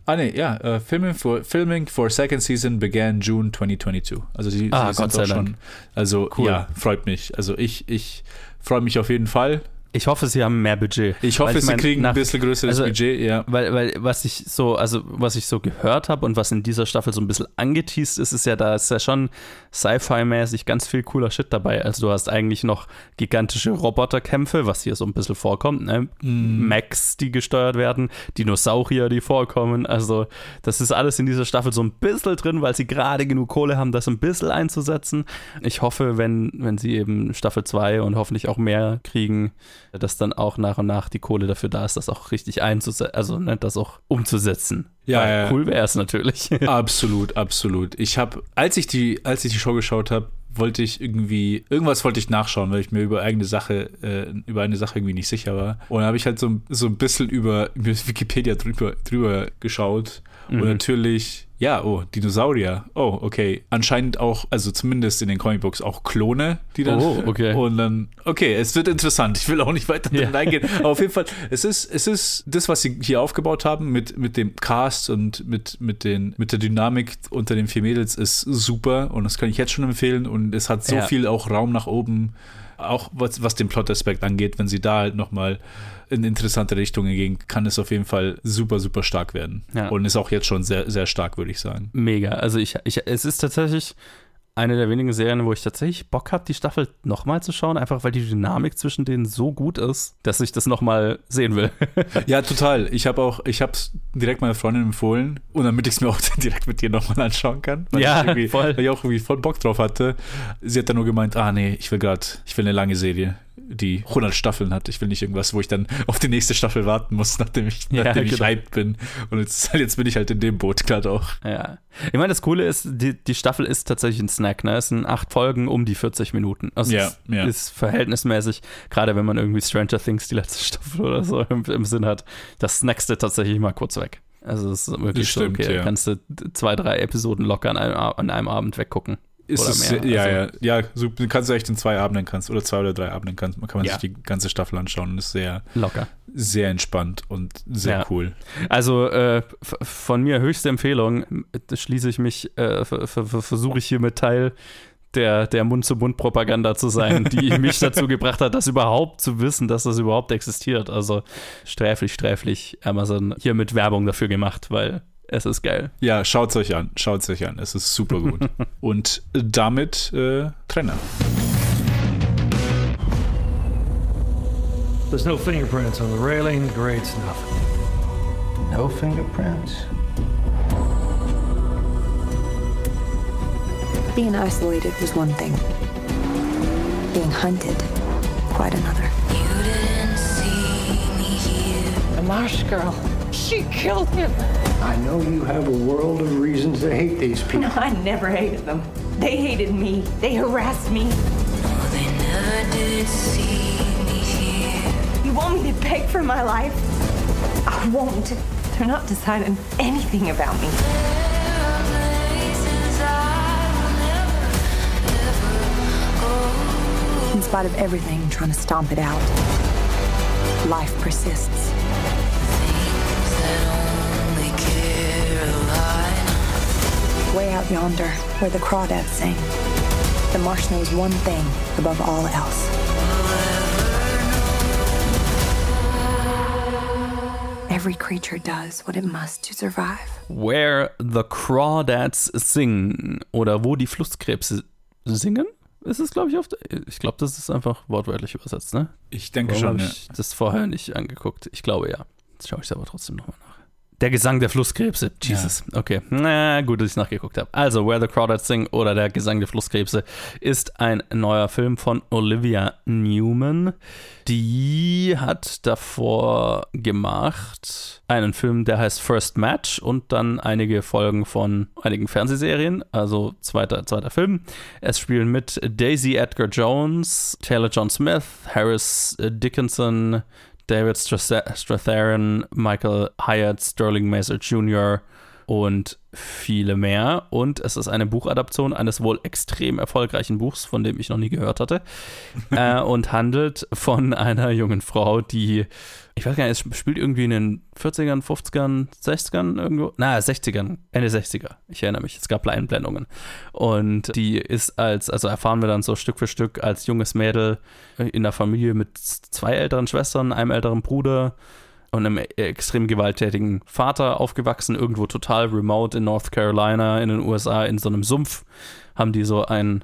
Ah, nee, ja, äh, Filming, for, Filming for Second Season began June 2022. Also, sie, Ah, sie Gott sei schon. Dank. Also, Cool. ja, freut mich. Also, ich, ich freue mich auf jeden Fall. Ich hoffe, sie haben mehr Budget. Ich hoffe, sie mein, kriegen nach- ein bisschen größeres also, Budget, ja. Weil, weil was ich so, also was ich so gehört habe und was in dieser Staffel so ein bisschen angeteased ist, ist ja, da ist ja schon Sci-Fi-mäßig ganz viel cooler Shit dabei. Also du hast eigentlich noch gigantische Roboterkämpfe, was hier so ein bisschen vorkommt, ne? Mhm. Mechs, die gesteuert werden, Dinosaurier, die vorkommen. Also das ist alles in dieser Staffel so ein bisschen drin, weil sie gerade genug Kohle haben, das ein bisschen einzusetzen. Ich hoffe, wenn, wenn sie eben Staffel 2 und hoffentlich auch mehr kriegen, dass dann auch nach und nach die Kohle dafür da ist, das auch richtig einzusetzen, also ne, das auch umzusetzen. Ja, Weil ja. cool wäre es natürlich. Absolut, absolut. Ich habe, als ich die, als ich die Show geschaut habe, wollte ich irgendwie, irgendwas wollte ich nachschauen, weil ich mir über eigene Sache, äh, über eine Sache irgendwie nicht sicher war. Und dann habe ich halt so, so ein bisschen über, über Wikipedia drüber, drüber geschaut. Und Mhm. natürlich, ja, oh, Dinosaurier. Oh, okay. Anscheinend auch, also zumindest in den Comicbooks auch Klone, die dann. Oh, okay. Und dann, okay, es wird interessant. Ich will auch nicht weiter Ja. drin eingehen. Aber auf jeden Fall, es ist, es ist das, was sie hier aufgebaut haben mit, mit dem Cast und mit, mit, den, mit der Dynamik unter den vier Mädels ist super und das kann ich jetzt schon empfehlen und es hat so Ja. viel auch Raum nach oben, auch was, was den Plot-Aspekt angeht, wenn sie da halt nochmal in interessante Richtungen gehen, kann es auf jeden Fall super, super stark werden. Ja. Und ist auch jetzt schon sehr, sehr stark, würde ich sagen. Mega. Also ich, ich, es ist tatsächlich eine der wenigen Serien, wo ich tatsächlich Bock habe, die Staffel nochmal zu schauen, einfach weil die Dynamik zwischen denen so gut ist, dass ich das nochmal sehen will. Ja, total. Ich habe auch, ich habe es direkt meiner Freundin empfohlen und damit ich es mir auch direkt mit dir nochmal anschauen kann. Weil Ja, ich voll. Weil ich auch irgendwie voll Bock drauf hatte. Sie hat dann nur gemeint, ah nee, ich will gerade, ich will eine lange Serie, die 100 Staffeln hat. Ich will nicht irgendwas, wo ich dann auf die nächste Staffel warten muss, nachdem ich, Ja, nachdem ich genau. hyped bin. Und jetzt, jetzt bin ich halt in dem Boot gerade auch. Ja. Ich meine, das Coole ist, die, die Staffel ist tatsächlich ein Snack, ne? Es sind acht Folgen um die 40 Minuten. Also Ja, es ja. ist verhältnismäßig, gerade wenn man irgendwie Stranger Things die letzte Staffel oder so im, im Sinn hat, das snackst du tatsächlich mal kurz weg. Also es ist wirklich Das stimmt, so, okay, ja. kannst du zwei, drei Episoden locker an einem, an einem Abend weggucken. Ist oder es, mehr. ja, also, ja, ja, so, kannst du echt in zwei Abenden kannst oder zwei oder drei Abenden kannst, man kann man Ja. sich die ganze Staffel anschauen und ist sehr, Locker. sehr entspannt und sehr Ja. cool. Also äh, von mir höchste Empfehlung, da schließe ich mich, äh, ver- ver- ver- versuche ich hiermit Teil der, der Mund-zu-Mund-Propaganda zu sein, die mich dazu gebracht hat, das überhaupt zu wissen, dass das überhaupt existiert. Also sträflich, sträflich Amazon hier mit Werbung dafür gemacht, weil es ist geil. Ja, schaut's euch an, schaut's euch an. Es ist super gut. Und damit äh, Trenner. There's no fingerprints on the railing. Great stuff. No fingerprints? Being isolated was one thing. Being hunted, quite another. A marsh girl. She killed him. I know you have a world of reasons to hate these people. No, I never hated them. They hated me. They harassed me. You want me to beg for my life? I won't. They're not deciding anything about me. In spite of everything trying to stomp it out, life persists. Way out yonder, where the crawdads sing, the marsh knows one thing above all else. Every creature does what it must to survive. Where the Crawdads Sing oder wo die Flusskrebse singen. Ist es, glaube ich, oft. Ich glaube, das ist einfach wortwörtlich übersetzt, ne? Ich denke Warum schon, habe ja. ich das vorher nicht angeguckt? Ich glaube ja. Jetzt schaue ich es aber trotzdem nochmal nach. Der Gesang der Flusskrebse. Jesus. Okay. Na gut, dass ich nachgeguckt habe. Also, Where the Crawdads Sing oder Der Gesang der Flusskrebse ist ein neuer Film von Olivia Newman. Die hat davor gemacht einen Film, der heißt First Match und dann einige Folgen von einigen Fernsehserien, also zweiter, zweiter Film. Es spielen mit Daisy Edgar Jones, Taylor John Smith, Harris Dickinson, David Stratha- Strathairn, Michael Hyatt, Sterling Maser Jr. und viele mehr. Und es ist eine Buchadaption eines wohl extrem erfolgreichen Buchs, von dem ich noch nie gehört hatte. äh, und handelt von einer jungen Frau, die, ich weiß gar nicht, es spielt irgendwie in den 40ern, 50ern, 60ern irgendwo. Na, 60ern, Ende 60er. Ich erinnere mich, es gab Einblendungen. Und die ist als, also erfahren wir dann so Stück für Stück als junges Mädel in der Familie mit zwei älteren Schwestern, einem älteren Bruder und einem extrem gewalttätigen Vater aufgewachsen, irgendwo total remote in North Carolina, in den USA, in so einem Sumpf, haben die so ein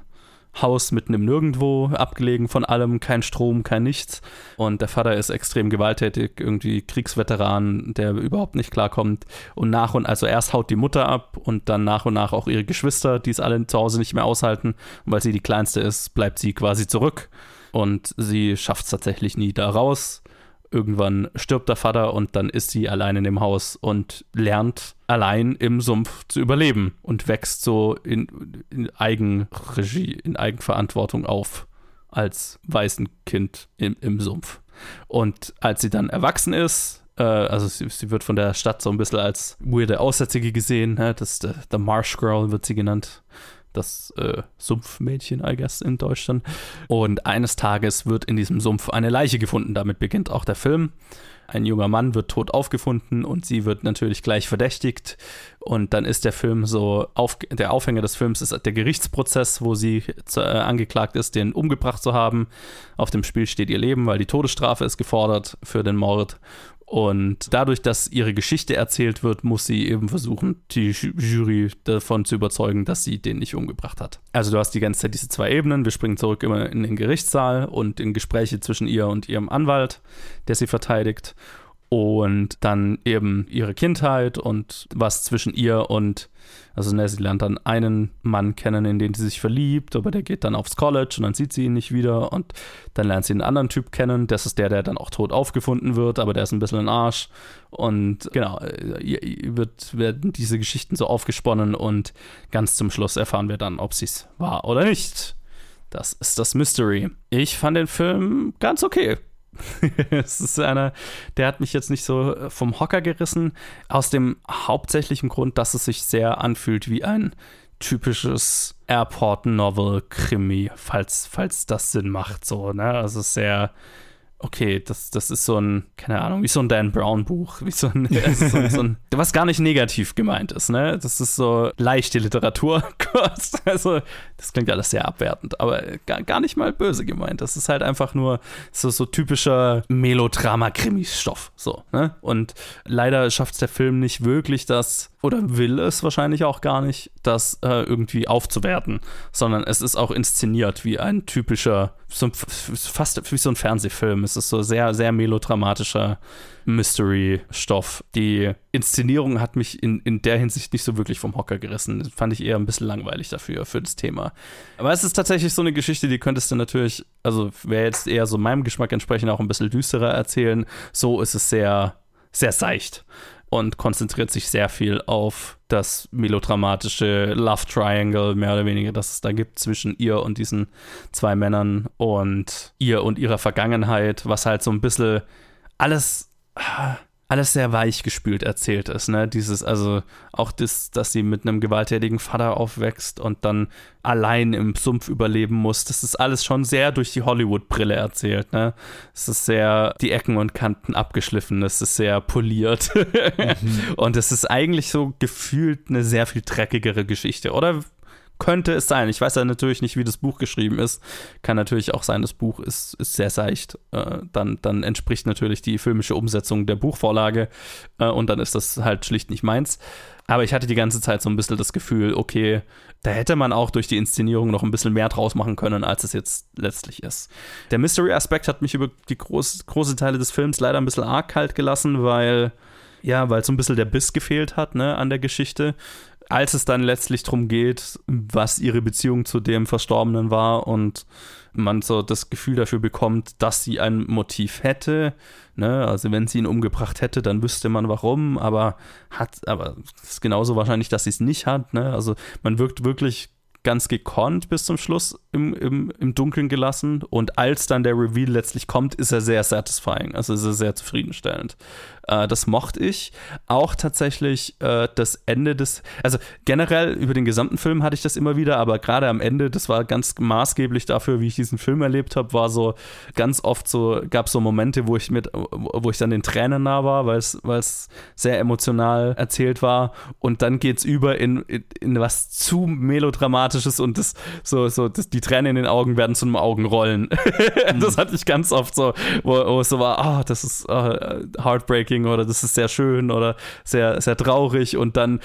Haus mitten im Nirgendwo, abgelegen von allem, kein Strom, kein nichts. Und der Vater ist extrem gewalttätig, irgendwie Kriegsveteran, der überhaupt nicht klarkommt. Und nach und also erst haut die Mutter ab und dann nach und nach auch ihre Geschwister, die es alle zu Hause nicht mehr aushalten. Und weil sie die kleinste ist, bleibt sie quasi zurück. Und sie schafft es tatsächlich nie da raus. Irgendwann stirbt der Vater und dann ist sie allein in dem Haus und lernt allein im Sumpf zu überleben und wächst so in, in Eigenregie, in Eigenverantwortung auf als Waisenkind im, im Sumpf. Und als sie dann erwachsen ist, äh, also sie, sie wird von der Stadt so ein bisschen als weirde Aussätzige gesehen, ne? das the, the Marsh Girl wird sie genannt das äh, Sumpfmädchen, I guess, in Deutschland. Und eines Tages wird in diesem Sumpf eine Leiche gefunden. Damit beginnt auch der Film. Ein junger Mann wird tot aufgefunden und sie wird natürlich gleich verdächtigt. Und dann ist der Film so, auf, der Aufhänger des Films ist der Gerichtsprozess, wo sie zu, äh, angeklagt ist, den umgebracht zu haben. Auf dem Spiel steht ihr Leben, weil die Todesstrafe ist gefordert für den Mord. Und dadurch, dass ihre Geschichte erzählt wird, muss sie eben versuchen, die Jury davon zu überzeugen, dass sie den nicht umgebracht hat. Also du hast die ganze Zeit diese zwei Ebenen. Wir springen zurück immer in den Gerichtssaal und in Gespräche zwischen ihr und ihrem Anwalt, der sie verteidigt. Und dann eben ihre Kindheit und was zwischen ihr und, also ne, sie lernt dann einen Mann kennen, in den sie sich verliebt, aber der geht dann aufs College und dann sieht sie ihn nicht wieder und dann lernt sie einen anderen Typ kennen, das ist der, der dann auch tot aufgefunden wird, aber der ist ein bisschen ein Arsch und genau, ihr wird, werden diese Geschichten so aufgesponnen und ganz zum Schluss erfahren wir dann, ob sie es war oder nicht. Das ist das Mystery. Ich fand den Film ganz okay. es ist einer, der hat mich jetzt nicht so vom Hocker gerissen, aus dem hauptsächlichen Grund, dass es sich sehr anfühlt wie ein typisches Airport-Novel-Krimi, falls, falls das Sinn macht, so, ne? Also sehr, okay, das, das ist so ein, keine Ahnung, wie so ein Dan Brown-Buch, wie so ein, so, so ein, was gar nicht negativ gemeint ist, ne? Das ist so leichte Literatur, also das klingt alles sehr abwertend, aber gar, gar nicht mal böse gemeint. Das ist halt einfach nur so, so typischer Melodrama-Krimi-Stoff, so, ne? Und leider schafft es der Film nicht wirklich, das oder will es wahrscheinlich auch gar nicht, das äh, irgendwie aufzuwerten, sondern es ist auch inszeniert wie ein typischer, so, fast wie so ein Fernsehfilm. Es ist so sehr, sehr melodramatischer Mystery-Stoff. Die Inszenierung hat mich in, in der Hinsicht nicht so wirklich vom Hocker gerissen. Das fand ich eher ein bisschen langweilig dafür, für das Thema. Aber es ist tatsächlich so eine Geschichte, die könntest du natürlich, also wäre jetzt eher so meinem Geschmack entsprechend auch ein bisschen düsterer erzählen. So ist es sehr, sehr seicht. Und konzentriert sich sehr viel auf das melodramatische Love Triangle, mehr oder weniger, das es da gibt zwischen ihr und diesen zwei Männern und ihr und ihrer Vergangenheit, was halt so ein bisschen alles alles sehr weich gespült erzählt ist, ne? Dieses, also auch das, dass sie mit einem gewalttätigen Vater aufwächst und dann allein im Sumpf überleben muss, das ist alles schon sehr durch die Hollywood-Brille erzählt, ne? Es ist sehr die Ecken und Kanten abgeschliffen, es ist sehr poliert. Mhm. und es ist eigentlich so gefühlt eine sehr viel dreckigere Geschichte, oder? Könnte es sein. Ich weiß ja natürlich nicht, wie das Buch geschrieben ist. Kann natürlich auch sein, das Buch ist, ist sehr seicht. Äh, dann, dann entspricht natürlich die filmische Umsetzung der Buchvorlage äh, und dann ist das halt schlicht nicht meins. Aber ich hatte die ganze Zeit so ein bisschen das Gefühl, okay, da hätte man auch durch die Inszenierung noch ein bisschen mehr draus machen können, als es jetzt letztlich ist. Der Mystery-Aspekt hat mich über die groß, große Teile des Films leider ein bisschen arg kalt gelassen, weil ja, weil so ein bisschen der Biss gefehlt hat, ne, an der Geschichte als es dann letztlich darum geht, was ihre Beziehung zu dem Verstorbenen war und man so das Gefühl dafür bekommt, dass sie ein Motiv hätte. Ne? Also wenn sie ihn umgebracht hätte, dann wüsste man warum, aber hat, aber es ist genauso wahrscheinlich, dass sie es nicht hat. Ne? Also man wirkt wirklich ganz gekonnt bis zum Schluss im, im, im Dunkeln gelassen. Und als dann der Reveal letztlich kommt, ist er sehr satisfying. Also ist er sehr zufriedenstellend. Äh, das mochte ich. Auch tatsächlich äh, das Ende des, also generell über den gesamten Film hatte ich das immer wieder, aber gerade am Ende, das war ganz maßgeblich dafür, wie ich diesen Film erlebt habe, war so ganz oft so, gab es so Momente, wo ich mit, wo ich dann den Tränen nah war, weil es sehr emotional erzählt war. Und dann geht es über in, in, in, was zu melodramatisches und das so, so, das, die Tränen in den Augen werden zu einem Augenrollen. das hatte ich ganz oft so, wo, wo es so war, ah, oh, das ist oh, heartbreaking heartbreaking oder das ist sehr schön oder sehr, sehr traurig und dann,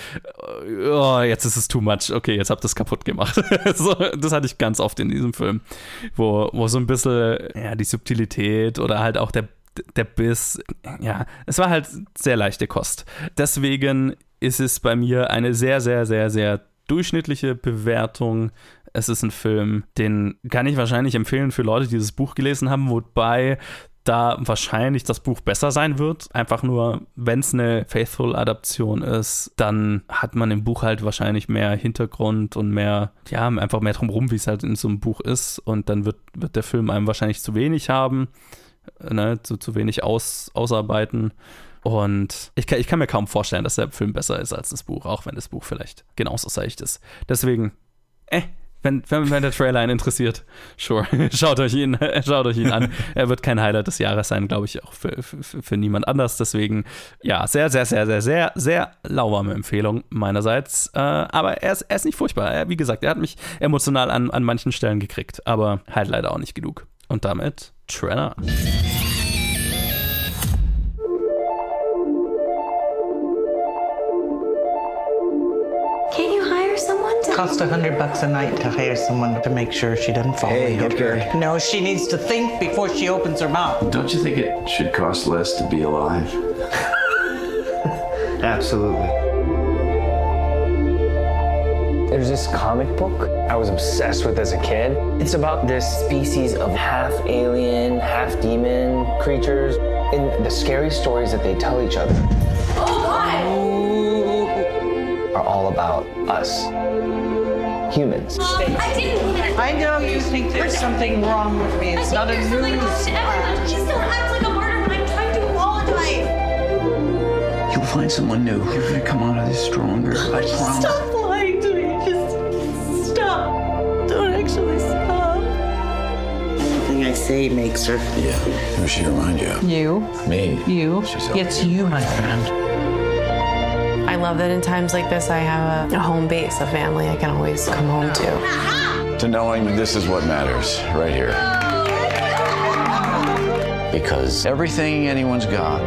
äh, oh, jetzt ist es too much. Okay, jetzt habt ihr es kaputt gemacht. so, das hatte ich ganz oft in diesem Film, wo, wo so ein bisschen ja, die Subtilität oder halt auch der, der Biss, ja, es war halt sehr leichte Kost. Deswegen ist es bei mir eine sehr, sehr, sehr, sehr durchschnittliche Bewertung. Es ist ein Film, den kann ich wahrscheinlich empfehlen für Leute, die das Buch gelesen haben, wobei da wahrscheinlich das Buch besser sein wird. Einfach nur, wenn es eine Faithful-Adaption ist, dann hat man im Buch halt wahrscheinlich mehr Hintergrund und mehr, ja, einfach mehr drumherum, wie es halt in so einem Buch ist. Und dann wird, wird der Film einem wahrscheinlich zu wenig haben, ne, zu, zu wenig aus, ausarbeiten. Und ich kann, ich kann mir kaum vorstellen, dass der Film besser ist als das Buch, auch wenn das Buch vielleicht genauso seicht ist. Deswegen, äh, wenn, wenn, wenn der Trailer einen interessiert, sure, schaut euch ihn, schaut euch ihn an. Er wird kein Highlight des Jahres sein, glaube ich, auch für, für, für, niemand anders. Deswegen, ja, sehr, sehr, sehr, sehr, sehr, sehr lauwarme Empfehlung meinerseits. Äh, aber er ist, er ist nicht furchtbar. Er, wie gesagt, er hat mich emotional an, an manchen Stellen gekriegt, aber halt leider auch nicht genug. Und damit Trailer. Cost a hundred bucks a night to hire someone to make sure she doesn't fall. Hey, okay. No, she needs to think before she opens her mouth. Don't you think it should cost less to be alive? Absolutely. There's this comic book I was obsessed with as a kid. It's about this species of half alien, half demon creatures, and the scary stories that they tell each other oh, are all about us humans. I didn't. I know you think there's something wrong with me. It's not a news flash. She still acts like a murderer, but I'm trying to apologize. You'll find someone new. You're gonna come out of this stronger. I promise. Stop lying to me. Just stop. Don't actually stop. Anything I say makes her. Yeah. Who she remind you? You. Me. You. She's It's you, my friend. I love that in times like this, I have a, a home base, a family I can always come home to. To knowing that this is what matters, right here. Because everything anyone's got,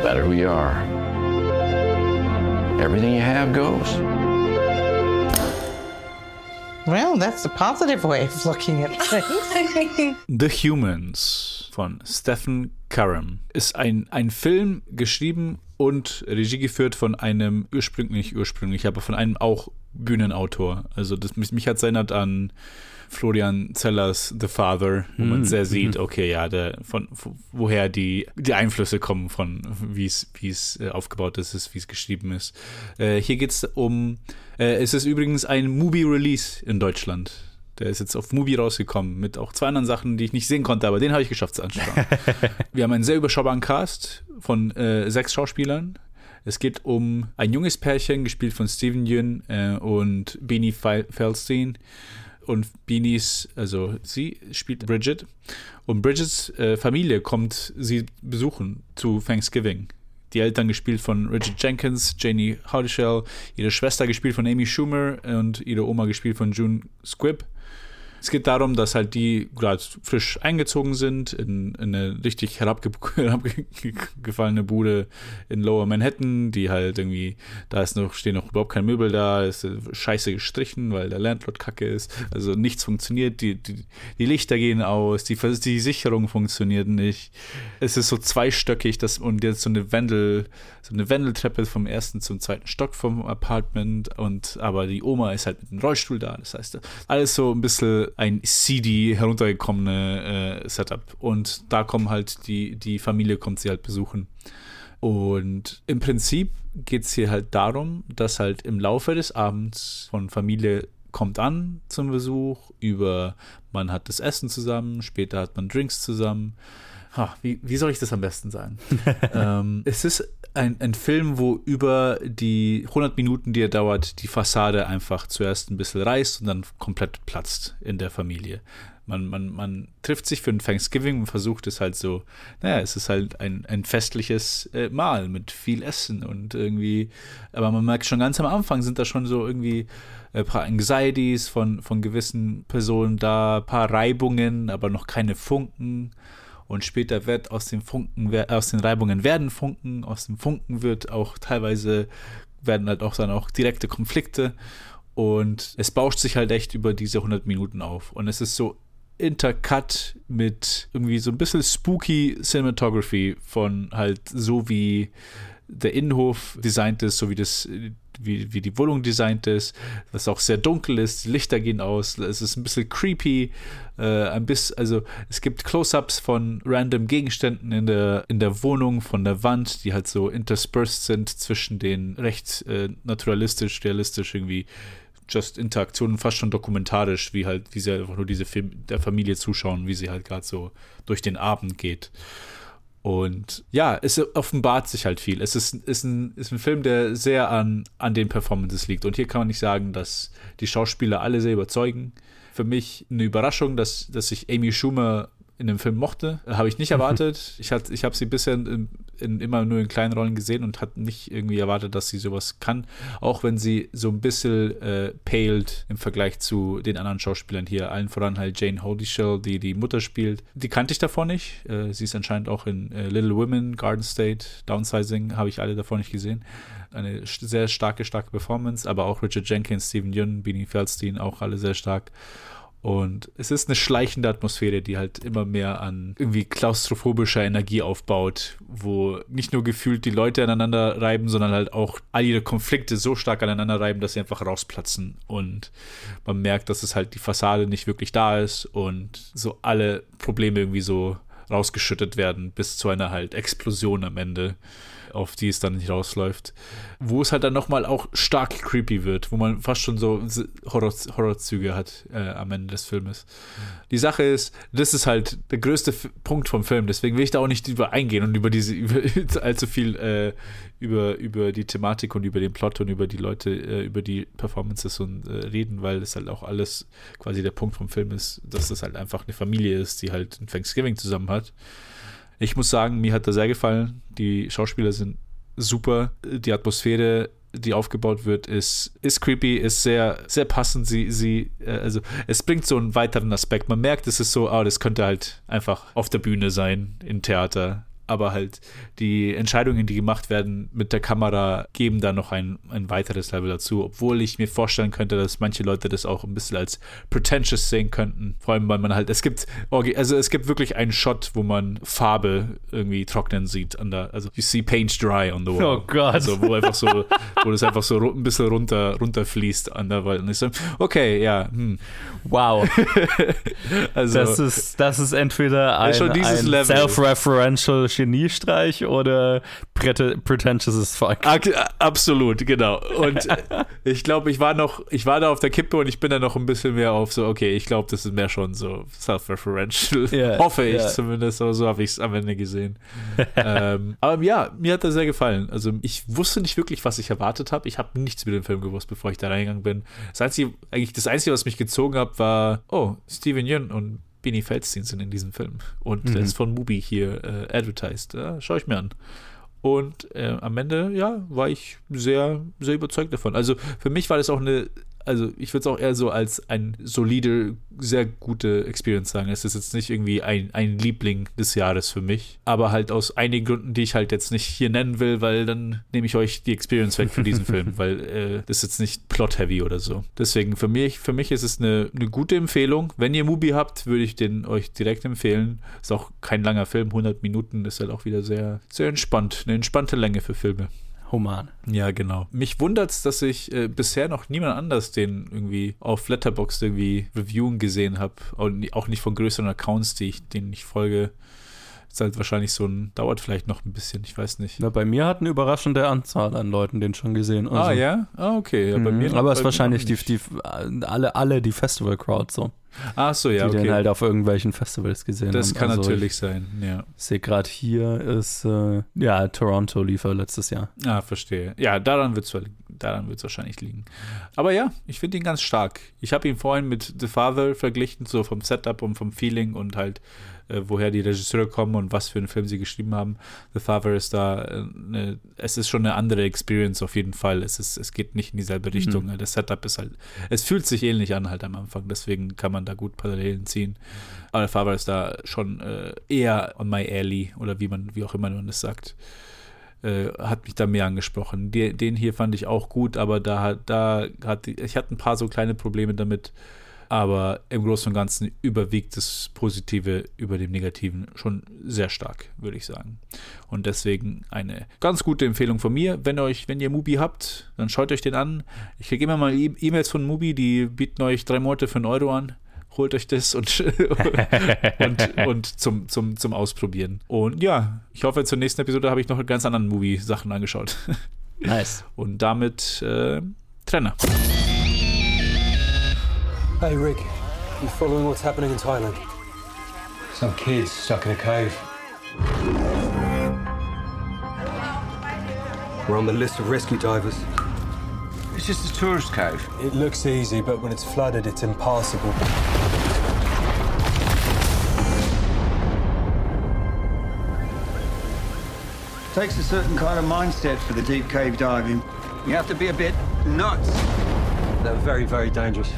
better who you are. Everything you have goes. Well, that's a positive way of looking at things. The Humans von Stephen Curran ist ein, ein Film geschrieben und Regie geführt von einem ursprünglich, ursprünglich, aber von einem auch Bühnenautor. Also das, mich, hat es erinnert an Florian Zellers The Father, wo man Mhm, sehr sieht, mhm. okay, ja, der, von, woher die, die Einflüsse kommen von wie es wie es äh, aufgebaut ist, wie es geschrieben ist. Äh, hier geht es um, äh, es ist übrigens ein Movie-Release in Deutschland. Der ist jetzt auf Movie rausgekommen mit auch zwei anderen Sachen, die ich nicht sehen konnte, aber den habe ich geschafft zu anschauen. Wir haben einen sehr überschaubaren Cast von äh, sechs Schauspielern. Es geht um ein junges Pärchen, gespielt von Steven Yeun äh, und Beanie Fe- Feldstein. Und Beanies, also sie spielt Bridget. Und Bridgets äh, Familie kommt sie besuchen zu Thanksgiving. Die Eltern gespielt von Richard Jenkins, Janie Hardishell, ihre Schwester gespielt von Amy Schumer und ihre Oma gespielt von June Squibb. Es geht darum, dass halt die gerade frisch eingezogen sind in, in eine richtig herabge herabgefallene Bude in Lower Manhattan, die halt irgendwie, da ist noch, stehen noch überhaupt keine Möbel da, ist äh, scheiße gestrichen, weil der Landlord kacke ist. Also nichts funktioniert, die, die, die Lichter gehen aus, die, die Sicherung funktioniert nicht. Es ist so zweistöckig das, und jetzt so eine Wendel, so eine Wendeltreppe vom ersten zum zweiten Stock vom Apartment und aber die Oma ist halt mit einem Rollstuhl da. Das heißt, alles so ein bisschen ein CD heruntergekommene äh, Setup. Und da kommen halt die, die Familie kommt sie halt besuchen. Und im Prinzip geht es hier halt darum, dass halt im Laufe des Abends von Familie kommt an zum Besuch, über man hat das Essen zusammen, später hat man Drinks zusammen. Ha, wie, wie soll ich das am besten sagen? ähm, es ist ein, ein Film, wo über die 100 Minuten, die er dauert, die Fassade einfach zuerst ein bisschen reißt und dann komplett platzt in der Familie. Man, man, man trifft sich für ein Thanksgiving und versucht es halt so, naja, es ist halt ein, ein festliches äh, Mahl mit viel Essen und irgendwie, aber man merkt schon ganz am Anfang sind da schon so irgendwie ein paar Anxieties von, von gewissen Personen da, ein paar Reibungen, aber noch keine Funken. Und später wird aus den Funken, aus den Reibungen werden Funken, aus dem Funken wird auch teilweise werden halt auch dann auch direkte Konflikte. Und es bauscht sich halt echt über diese 100 Minuten auf. Und es ist so intercut mit irgendwie so ein bisschen spooky Cinematography von halt so wie der Innenhof designt ist, so wie das, wie, wie die Wohnung designt ist, was auch sehr dunkel ist, die Lichter gehen aus, es ist ein bisschen creepy, äh, ein bisschen, also es gibt Close-ups von random Gegenständen in der, in der Wohnung, von der Wand, die halt so interspersed sind zwischen den recht äh, naturalistisch, realistisch irgendwie just Interaktionen, fast schon dokumentarisch, wie halt, wie sie einfach nur diese Film der Familie zuschauen, wie sie halt gerade so durch den Abend geht. Und ja, es offenbart sich halt viel. Es ist, ist, ein, ist ein Film, der sehr an, an den Performances liegt. Und hier kann man nicht sagen, dass die Schauspieler alle sehr überzeugen. Für mich eine Überraschung, dass, dass ich Amy Schumer in dem Film mochte. Habe ich nicht erwartet. ich hat, ich habe sie bisher in, in, immer nur in kleinen Rollen gesehen und hatte nicht irgendwie erwartet, dass sie sowas kann. Auch wenn sie so ein bisschen äh, paled im Vergleich zu den anderen Schauspielern hier. Allen voran halt Jane Holyshell, die die Mutter spielt. Die kannte ich davor nicht. Äh, sie ist anscheinend auch in äh, Little Women, Garden State, Downsizing, habe ich alle davor nicht gesehen. Eine sehr starke, starke Performance, aber auch Richard Jenkins, Stephen Yeun, Beanie Feldstein, auch alle sehr stark. Und es ist eine schleichende Atmosphäre, die halt immer mehr an irgendwie klaustrophobischer Energie aufbaut, wo nicht nur gefühlt die Leute aneinander reiben, sondern halt auch all ihre Konflikte so stark aneinander reiben, dass sie einfach rausplatzen. Und man merkt, dass es halt die Fassade nicht wirklich da ist und so alle Probleme irgendwie so rausgeschüttet werden bis zu einer halt Explosion am Ende, auf die es dann nicht rausläuft. Wo es halt dann nochmal auch stark creepy wird, wo man fast schon so Horror, Horrorzüge hat äh, am Ende des Filmes. Die Sache ist, das ist halt der größte F Punkt vom Film, deswegen will ich da auch nicht über eingehen und über diese, über allzu viel äh, über, über die Thematik und über den Plot und über die Leute, äh, über die Performances und äh, reden, weil das halt auch alles quasi der Punkt vom Film ist, dass das halt einfach eine Familie ist, die halt ein Thanksgiving zusammen hat. Ich muss sagen, mir hat das sehr gefallen. Die Schauspieler sind super. Die Atmosphäre, die aufgebaut wird, ist, ist creepy, ist sehr, sehr passend. Sie, sie, äh, also es bringt so einen weiteren Aspekt. Man merkt, es ist so, ah, das könnte halt einfach auf der Bühne sein, im Theater. Aber halt die Entscheidungen, die gemacht werden mit der Kamera, geben da noch ein, ein weiteres Level dazu, obwohl ich mir vorstellen könnte, dass manche Leute das auch ein bisschen als pretentious sehen könnten, vor allem weil man halt, es gibt, also es gibt wirklich einen Shot, wo man Farbe irgendwie trocknen sieht, an der, also you see paint dry on the wall. Oh Gott. Also wo einfach so, wo das einfach so ein bisschen runter, runterfließt an der Wand. Und ich so, okay, ja, hm. Wow. also, das, ist, das ist entweder ein, ein self-referential Geniestreich oder prete- pretentious as fuck. Absolut, genau. Und ich glaube, ich war noch, ich war da auf der Kippe und ich bin da noch ein bisschen mehr auf so, okay, ich glaube, das ist mehr schon so self-referential. Ja, Hoffe ich ja. zumindest, aber so habe ich es am Ende gesehen. ähm, aber ja, mir hat er sehr gefallen. Also ich wusste nicht wirklich, was ich erwartet habe. Ich habe nichts mit dem Film gewusst, bevor ich da reingegangen bin. Das Einzige, eigentlich das Einzige, was mich gezogen hat, war, oh, Steven Yeun und Beanie Feldstein sind in diesem Film. Und Mhm. das ist von Mubi hier äh, advertised. Ja, schau ich mir an. Und äh, am Ende, ja, war ich sehr, sehr überzeugt davon. Also für mich war das auch eine, also ich würde es auch eher so als ein solide, sehr gute Experience sagen. Es ist jetzt nicht irgendwie ein, ein Liebling des Jahres für mich, aber halt aus einigen Gründen, die ich halt jetzt nicht hier nennen will, weil dann nehme ich euch die Experience weg für diesen Film, weil äh, das ist jetzt nicht plot-heavy oder so. Deswegen für mich, für mich ist es eine, eine gute Empfehlung. Wenn ihr Mubi habt, würde ich den euch direkt empfehlen. Ist auch kein langer Film, 100 Minuten, ist halt auch wieder sehr, sehr entspannt. Eine entspannte Länge für Filme. Human. Ja, genau. Mich wundert es, dass ich äh, bisher noch niemand anders den irgendwie auf Letterboxd irgendwie reviewen gesehen habe. Und auch nicht von größeren Accounts, die ich, denen ich folge. Ist halt wahrscheinlich so ein, dauert vielleicht noch ein bisschen, ich weiß nicht. Na, bei mir hat eine überraschende Anzahl an Leuten den schon gesehen. ah, Also- ja? Ah, okay. Ja, bei Mhm, mir aber es ist wahrscheinlich die, die, alle, alle die Festival-Crowd so. Ach so, ja, Die okay. den halt auf irgendwelchen Festivals gesehen Das haben. kann Also natürlich ich sein, ja. sehe gerade hier ist, äh, ja, Toronto lief er letztes Jahr. Ah, verstehe. Ja, daran wird es daran wird's wahrscheinlich liegen. Aber ja, ich finde ihn ganz stark. Ich habe ihn vorhin mit The Father verglichen, so vom Setup und vom Feeling und halt, äh, woher die Regisseure kommen und was für einen Film sie geschrieben haben. The Father ist da, äh, eine, es ist schon eine andere Experience auf jeden Fall. Es, ist, es geht nicht in dieselbe Richtung. Mhm. Das Setup ist halt, es fühlt sich ähnlich an halt am Anfang, deswegen kann man da gut Parallelen ziehen. Aber The Father ist da schon äh, eher on my alley oder wie man, wie auch immer man das sagt äh, hat mich da mehr angesprochen. De, den hier fand ich auch gut, aber da hat, da hat, ich hatte ein paar so kleine Probleme damit, aber im Großen und Ganzen überwiegt das Positive über dem Negativen schon sehr stark, würde ich sagen. Und deswegen eine ganz gute Empfehlung von mir. Wenn ihr euch, wenn ihr Mubi habt, dann schaut euch den an. Ich kriege immer mal E- E-Mails von Mubi, die bieten euch drei Monate für einen Euro an. Holt euch das und, und, und zum, zum, zum Ausprobieren. Und ja, ich hoffe, zur nächsten Episode habe ich noch ganz anderen Movie-Sachen angeschaut. Nice. Und damit äh, Trenner. Hey, Rick. You following what's happening in Thailand? Some kids stuck in a cave. We're on the list of rescue divers. It's just a tourist cave. It looks easy, but when it's flooded, it's impassable. Takes a certain kind of mindset for the deep cave diving. You have to be a bit nuts. They're very, very dangerous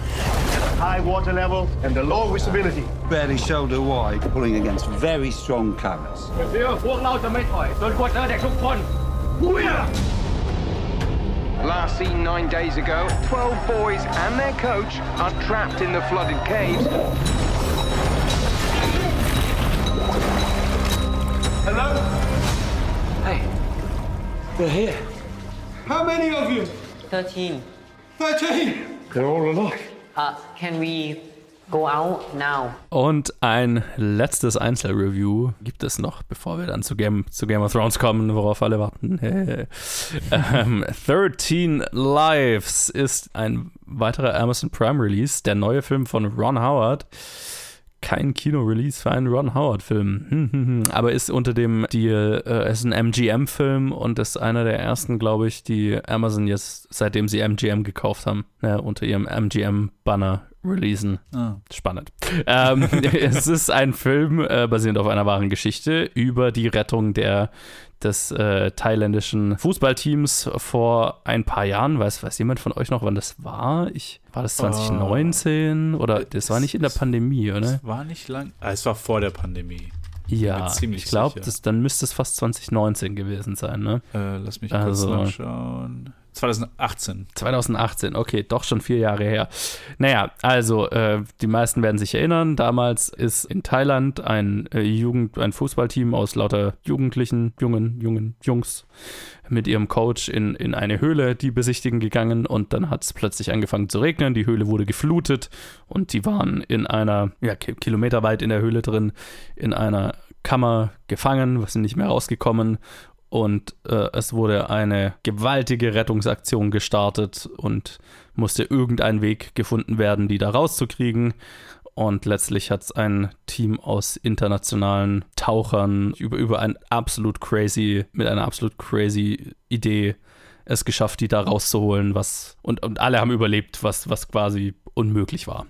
high water level and the low visibility. Barely shoulder wide, pulling against very strong currents. Last seen nine days ago, 12 boys and their coach are trapped in the flooded caves. Hello? Hey, they're here. How many of you? 13. 13? They're all alive. Uh, can we go out now? Und ein letztes Einzelreview gibt es noch, bevor wir dann zu Game, zu Game of Thrones kommen, worauf alle warten. ähm, 13 Lives ist ein weiterer Amazon Prime Release, der neue Film von Ron Howard. Kein Kino-Release für einen Ron Howard-Film, aber ist unter dem Deal, äh, ist ein MGM-Film und ist einer der ersten, glaube ich, die Amazon jetzt, seitdem sie MGM gekauft haben, ne, unter ihrem MGM-Banner releasen. Ah. Spannend. Ähm, es ist ein Film äh, basierend auf einer wahren Geschichte über die Rettung der des äh, thailändischen Fußballteams vor ein paar Jahren. Weiß, weiß jemand von euch noch, wann das war? Ich, war das 2019 oder das war nicht in der Pandemie, oder? Es war nicht lang. Ah, es war vor der Pandemie. Ja, ziemlich ich glaube, dann müsste es fast 2019 gewesen sein, ne? Äh, lass mich Also- kurz nachschauen. 2018. 2018, okay, doch schon vier Jahre her. Naja, also äh, die meisten werden sich erinnern, damals ist in Thailand ein äh, Jugend, ein Fußballteam aus lauter Jugendlichen, jungen, jungen Jungs mit ihrem Coach in, in eine Höhle, die besichtigen gegangen und dann hat es plötzlich angefangen zu regnen, die Höhle wurde geflutet und die waren in einer, ja, ki- kilometerweit in der Höhle drin, in einer Kammer gefangen, sind nicht mehr rausgekommen und äh, es wurde eine gewaltige Rettungsaktion gestartet und musste irgendein Weg gefunden werden, die da rauszukriegen. Und letztlich hat es ein Team aus internationalen Tauchern über, über ein absolut crazy, mit einer absolut crazy Idee es geschafft, die da rauszuholen, was und, und alle haben überlebt, was, was quasi unmöglich war.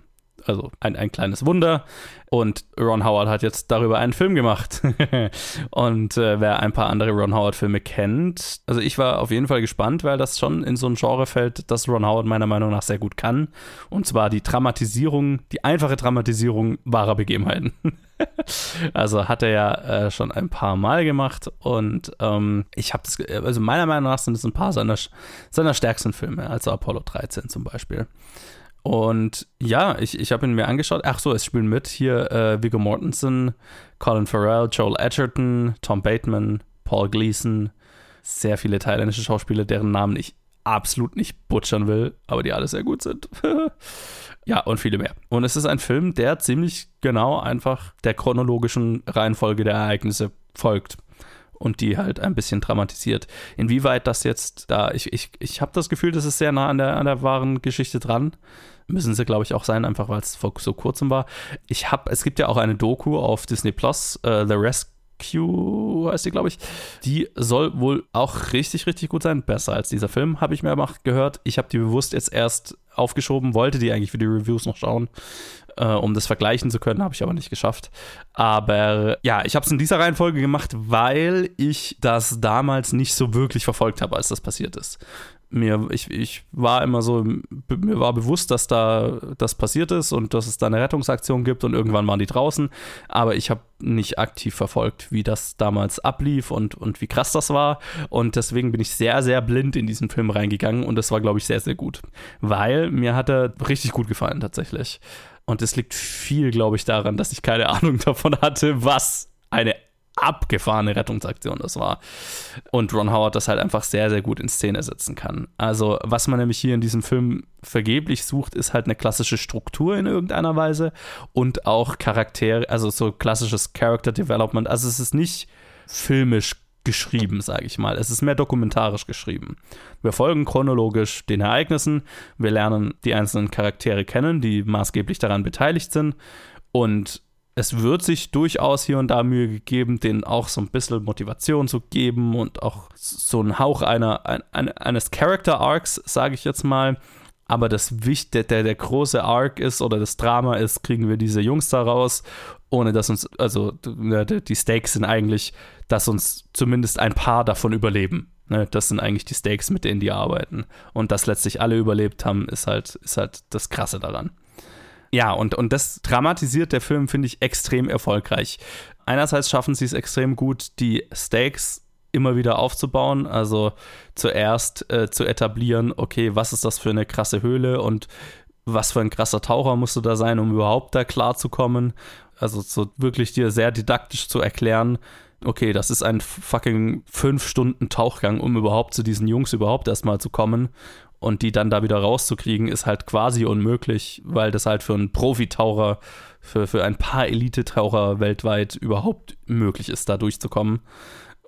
Also ein, ein kleines Wunder. Und Ron Howard hat jetzt darüber einen Film gemacht. und äh, wer ein paar andere Ron Howard-Filme kennt, also ich war auf jeden Fall gespannt, weil das schon in so ein Genre fällt, das Ron Howard meiner Meinung nach sehr gut kann. Und zwar die Dramatisierung, die einfache Dramatisierung wahrer Begebenheiten. also hat er ja äh, schon ein paar Mal gemacht und ähm, ich habe das, also meiner Meinung nach sind es ein paar seiner, seiner stärksten Filme, also Apollo 13 zum Beispiel. Und ja, ich, ich habe ihn mir angeschaut. Ach so, es spielen mit hier äh, Viggo Mortensen, Colin Farrell, Joel Edgerton, Tom Bateman, Paul Gleason. Sehr viele thailändische Schauspieler, deren Namen ich absolut nicht butchern will, aber die alle sehr gut sind. ja, und viele mehr. Und es ist ein Film, der ziemlich genau einfach der chronologischen Reihenfolge der Ereignisse folgt und die halt ein bisschen dramatisiert. Inwieweit das jetzt da, ich, ich, ich habe das Gefühl, das ist sehr nah an der, an der wahren Geschichte dran. Müssen sie, glaube ich, auch sein, einfach weil es vor so kurzem war. Ich habe, es gibt ja auch eine Doku auf Disney Plus, äh, The Rescue heißt die, glaube ich. Die soll wohl auch richtig, richtig gut sein. Besser als dieser Film, habe ich mir aber gehört. Ich habe die bewusst jetzt erst aufgeschoben, wollte die eigentlich für die Reviews noch schauen, äh, um das vergleichen zu können, habe ich aber nicht geschafft. Aber ja, ich habe es in dieser Reihenfolge gemacht, weil ich das damals nicht so wirklich verfolgt habe, als das passiert ist. Mir, ich, ich war immer so, mir war bewusst, dass da das passiert ist und dass es da eine Rettungsaktion gibt und irgendwann waren die draußen, aber ich habe nicht aktiv verfolgt, wie das damals ablief und, und wie krass das war. Und deswegen bin ich sehr, sehr blind in diesen Film reingegangen und das war, glaube ich, sehr, sehr gut, weil mir hat er richtig gut gefallen tatsächlich. Und es liegt viel, glaube ich, daran, dass ich keine Ahnung davon hatte, was eine abgefahrene Rettungsaktion das war. Und Ron Howard das halt einfach sehr, sehr gut in Szene setzen kann. Also, was man nämlich hier in diesem Film vergeblich sucht, ist halt eine klassische Struktur in irgendeiner Weise und auch Charaktere, also so klassisches Character Development. Also, es ist nicht filmisch geschrieben, sage ich mal. Es ist mehr dokumentarisch geschrieben. Wir folgen chronologisch den Ereignissen, wir lernen die einzelnen Charaktere kennen, die maßgeblich daran beteiligt sind und es wird sich durchaus hier und da Mühe gegeben, denen auch so ein bisschen Motivation zu geben und auch so einen Hauch einer, ein, eines Character Arcs, sage ich jetzt mal. Aber das Wichtige, der, der große Arc ist oder das Drama ist, kriegen wir diese Jungs da raus, ohne dass uns, also die Stakes sind eigentlich, dass uns zumindest ein paar davon überleben. Ne, das sind eigentlich die Stakes, mit denen die arbeiten. Und dass letztlich alle überlebt haben, ist halt, ist halt das Krasse daran. Ja, und, und das dramatisiert der Film, finde ich, extrem erfolgreich. Einerseits schaffen sie es extrem gut, die Stakes immer wieder aufzubauen. Also zuerst äh, zu etablieren, okay, was ist das für eine krasse Höhle und was für ein krasser Taucher musst du da sein, um überhaupt da klarzukommen. Also so wirklich dir sehr didaktisch zu erklären, okay, das ist ein fucking fünf Stunden Tauchgang, um überhaupt zu diesen Jungs überhaupt erstmal zu kommen. Und die dann da wieder rauszukriegen, ist halt quasi unmöglich, weil das halt für einen Profitaucher, für, für ein paar Elite-Taucher weltweit überhaupt möglich ist, da durchzukommen.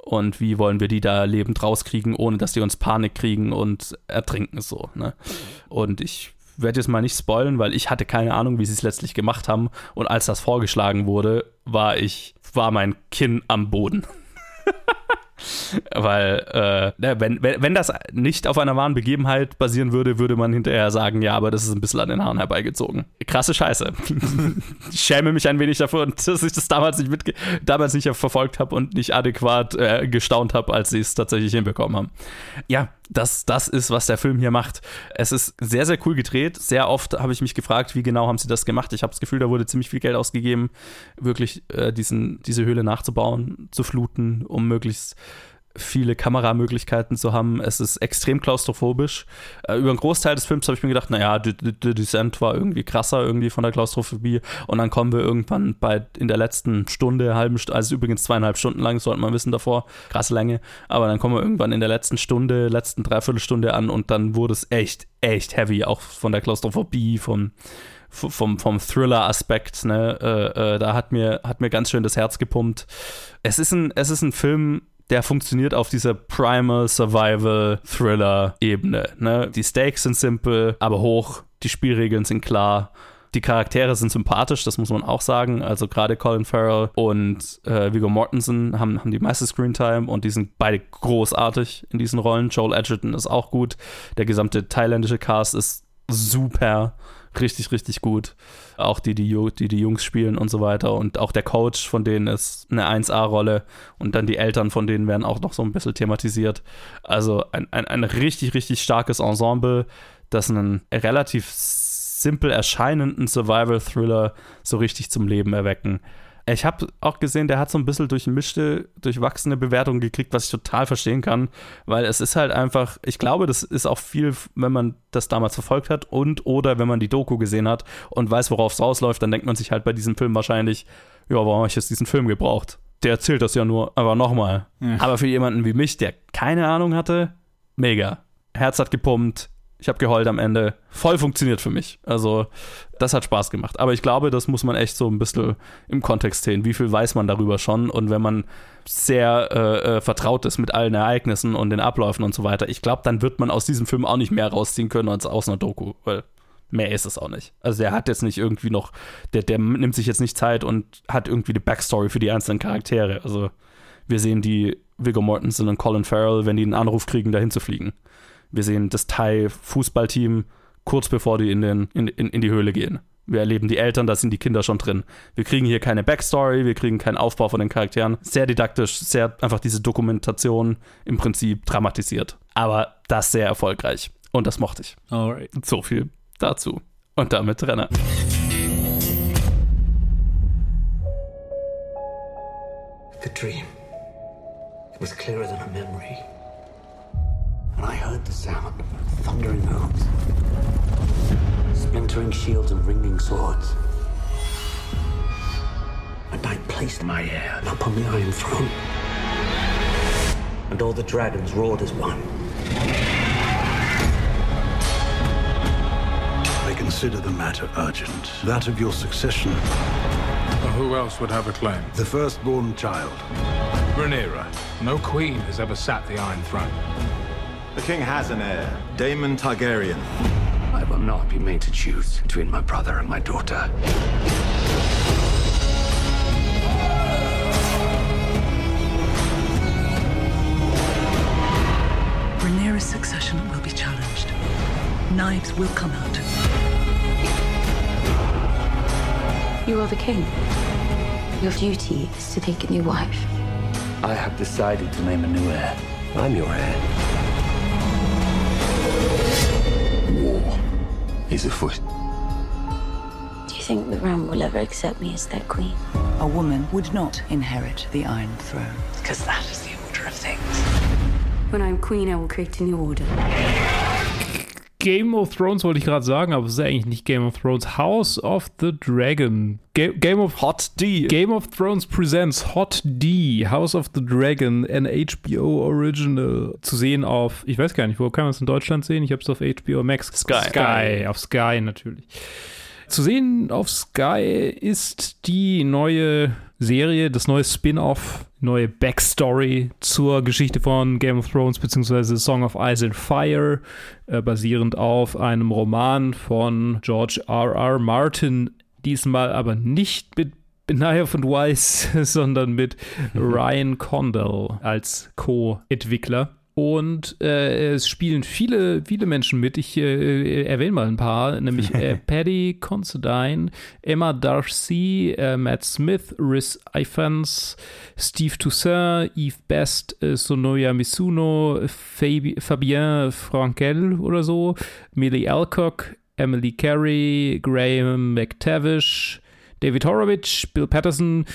Und wie wollen wir die da lebend rauskriegen, ohne dass die uns Panik kriegen und ertrinken so, ne? Und ich werde jetzt mal nicht spoilen, weil ich hatte keine Ahnung, wie sie es letztlich gemacht haben. Und als das vorgeschlagen wurde, war ich, war mein Kinn am Boden. Weil, äh, wenn, wenn, wenn das nicht auf einer wahren Begebenheit basieren würde, würde man hinterher sagen, ja, aber das ist ein bisschen an den Haaren herbeigezogen. Krasse Scheiße. ich schäme mich ein wenig davon, dass ich das damals nicht, mitge damals nicht verfolgt habe und nicht adäquat äh, gestaunt habe, als sie es tatsächlich hinbekommen haben. Ja, das, das ist, was der Film hier macht. Es ist sehr, sehr cool gedreht. Sehr oft habe ich mich gefragt, wie genau haben sie das gemacht. Ich habe das Gefühl, da wurde ziemlich viel Geld ausgegeben, wirklich äh, diesen, diese Höhle nachzubauen, zu fluten, um möglichst viele Kameramöglichkeiten zu haben. Es ist extrem klaustrophobisch. Äh, über einen Großteil des Films habe ich mir gedacht, naja, The, Descent war irgendwie krasser irgendwie von der Klaustrophobie. Und dann kommen wir irgendwann bei in der letzten Stunde, halben Stunde, also übrigens zweieinhalb Stunden lang, sollte man wissen davor, krasse Länge. Aber dann kommen wir irgendwann in der letzten Stunde, letzten Dreiviertelstunde an und dann wurde es echt, echt heavy, auch von der Klaustrophobie, vom vom, vom Thriller-Aspekt, ne, äh, äh, da hat mir, hat mir ganz schön das Herz gepumpt. Es ist ein, es ist ein Film, der funktioniert auf dieser Primal Survival Thriller Ebene. Ne? Die Stakes sind simpel, aber hoch. Die Spielregeln sind klar. Die Charaktere sind sympathisch, das muss man auch sagen. Also gerade Colin Farrell und äh, Viggo Mortensen haben, haben die meiste Screentime und die sind beide großartig in diesen Rollen. Joel Edgerton ist auch gut. Der gesamte thailändische Cast ist super richtig, richtig gut. Auch die, die, die, die Jungs spielen und so weiter. Und auch der Coach von denen ist eine 1A-Rolle. Und dann die Eltern von denen werden auch noch so ein bisschen thematisiert. Also ein, ein, ein richtig, richtig starkes Ensemble, das einen relativ simpel erscheinenden Survival-Thriller so richtig zum Leben erwecken. Ich habe auch gesehen, der hat so ein bisschen durchmischte, durchwachsene Bewertungen gekriegt, was ich total verstehen kann, weil es ist halt einfach, ich glaube, das ist auch viel, wenn man das damals verfolgt hat und oder wenn man die Doku gesehen hat und weiß, worauf es rausläuft, dann denkt man sich halt bei diesem Film wahrscheinlich, ja, warum habe ich jetzt diesen Film gebraucht? Der erzählt das ja nur, aber nochmal. Ja. Aber für jemanden wie mich, der keine Ahnung hatte, mega. Herz hat gepumpt, ich habe geheult am Ende. Voll funktioniert für mich. Also, das hat Spaß gemacht. Aber ich glaube, das muss man echt so ein bisschen im Kontext sehen. Wie viel weiß man darüber schon? Und wenn man sehr äh, äh, vertraut ist mit allen Ereignissen und den Abläufen und so weiter, ich glaube, dann wird man aus diesem Film auch nicht mehr rausziehen können als aus einer Doku. Weil mehr ist es auch nicht. Also, der hat jetzt nicht irgendwie noch, der, der nimmt sich jetzt nicht Zeit und hat irgendwie die Backstory für die einzelnen Charaktere. Also, wir sehen die Viggo Mortensen und Colin Farrell, wenn die einen Anruf kriegen, dahin zu fliegen. Wir sehen das Thai-Fußballteam kurz bevor die in, den, in, in, in die Höhle gehen. Wir erleben die Eltern, da sind die Kinder schon drin. Wir kriegen hier keine Backstory, wir kriegen keinen Aufbau von den Charakteren. Sehr didaktisch, sehr einfach diese Dokumentation im Prinzip dramatisiert. Aber das sehr erfolgreich. Und das mochte ich. Alright. So viel dazu. Und damit Renner. The dream. It was clearer than a memory. And I heard the sound of thundering hooves, splintering shields and ringing swords. And I placed my heir upon the Iron Throne, and all the dragons roared as one. I consider the matter urgent. That of your succession. Well, who else would have a claim? The firstborn child. Rhaenyra. No queen has ever sat the Iron Throne. The king has an heir, Daemon Targaryen. I will not be made to choose between my brother and my daughter. Rhaenyra's succession will be challenged. Knives will come out. You are the king. Your duty is to take a new wife. I have decided to name a new heir. I'm your heir. Is afoot. Do you think the Ram will ever accept me as their queen? A woman would not inherit the Iron Throne. Because that is the order of things. When I'm queen, I will create a new order. Game of Thrones wollte ich gerade sagen, aber es ist eigentlich nicht Game of Thrones. House of the Dragon. Ga Game of Hot D. Game of Thrones presents Hot D. House of the Dragon, an HBO Original. Zu sehen auf, ich weiß gar nicht, wo kann man es in Deutschland sehen? Ich habe es auf HBO Max. Sky. Sky. Auf Sky natürlich. Zu sehen auf Sky ist die neue Serie, das neue Spin-off, neue Backstory zur Geschichte von Game of Thrones beziehungsweise Song of Ice and Fire, äh, basierend auf einem Roman von George R. R. Martin, diesmal aber nicht mit Benioff und Weiss, sondern mit Ryan Condell als Co-Entwickler. Und äh, es spielen viele, viele Menschen mit. Ich äh, erwähne mal ein paar, nämlich äh, Paddy Considine, Emma Darcy, äh, Matt Smith, Rhys Ifans, Steve Toussaint, Yves Best, äh, Sonoya Misuno, Fabi Fabien Frankel oder so, Millie Alcock, Emily Carey, Graham McTavish, David Horowitz, Bill Patterson,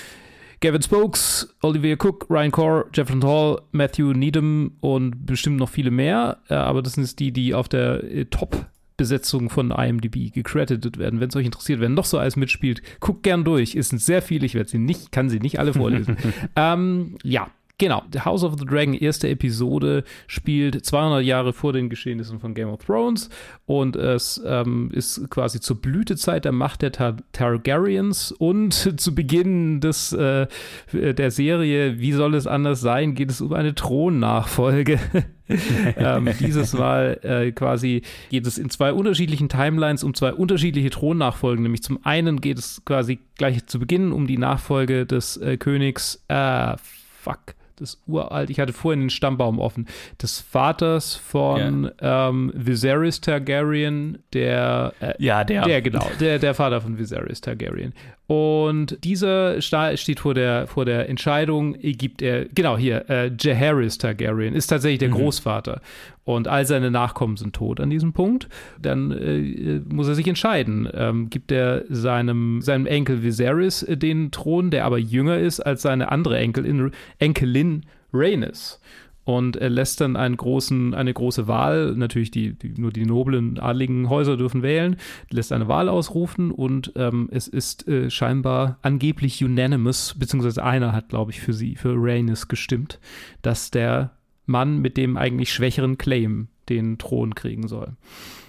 Gavin Spokes, Olivia Cook, Ryan Core, Jeffrey Hall, Matthew Needham und bestimmt noch viele mehr. Äh, aber das sind die, die auf der äh, Top Besetzung von IMDb gecredited werden. Wenn es euch interessiert, wer noch so alles mitspielt, guckt gern durch. Es sind sehr viele. Ich werde sie nicht, kann sie nicht alle vorlesen. ähm, ja, Genau, The House of the Dragon, erste Episode, spielt 200 Jahre vor den Geschehnissen von Game of Thrones und es ähm, ist quasi zur Blütezeit der Macht der Tar Targaryens und zu Beginn des, äh, der Serie, wie soll es anders sein, geht es um eine Thronnachfolge. ähm, dieses Mal äh, quasi geht es in zwei unterschiedlichen Timelines um zwei unterschiedliche Thronnachfolgen. Nämlich zum einen geht es quasi gleich zu Beginn um die Nachfolge des äh, Königs, äh, fuck, das uralt, ich hatte vorhin den Stammbaum offen, des Vaters von yeah. ähm, Viserys Targaryen, der äh, Ja, der. Der, genau, der, der Vater von Viserys Targaryen. Und dieser steht vor der, vor der Entscheidung, gibt er, genau hier, äh, Jaehaerys Targaryen ist tatsächlich der mhm. Großvater. Und all seine Nachkommen sind tot an diesem Punkt. Dann äh, muss er sich entscheiden. Ähm, gibt er seinem, seinem Enkel Viserys äh, den Thron, der aber jünger ist als seine andere Enkelin, Enkelin Rhaenys? und er lässt dann einen großen, eine große Wahl, natürlich die, die, nur die noblen, adligen Häuser dürfen wählen, lässt eine Wahl ausrufen und ähm, es ist äh, scheinbar angeblich unanimous, beziehungsweise einer hat, glaube ich, für sie, für Rhaenys gestimmt, dass der Mann mit dem eigentlich schwächeren Claim den Thron kriegen soll.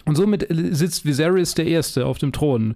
Und somit sitzt Viserys der Erste auf dem Thron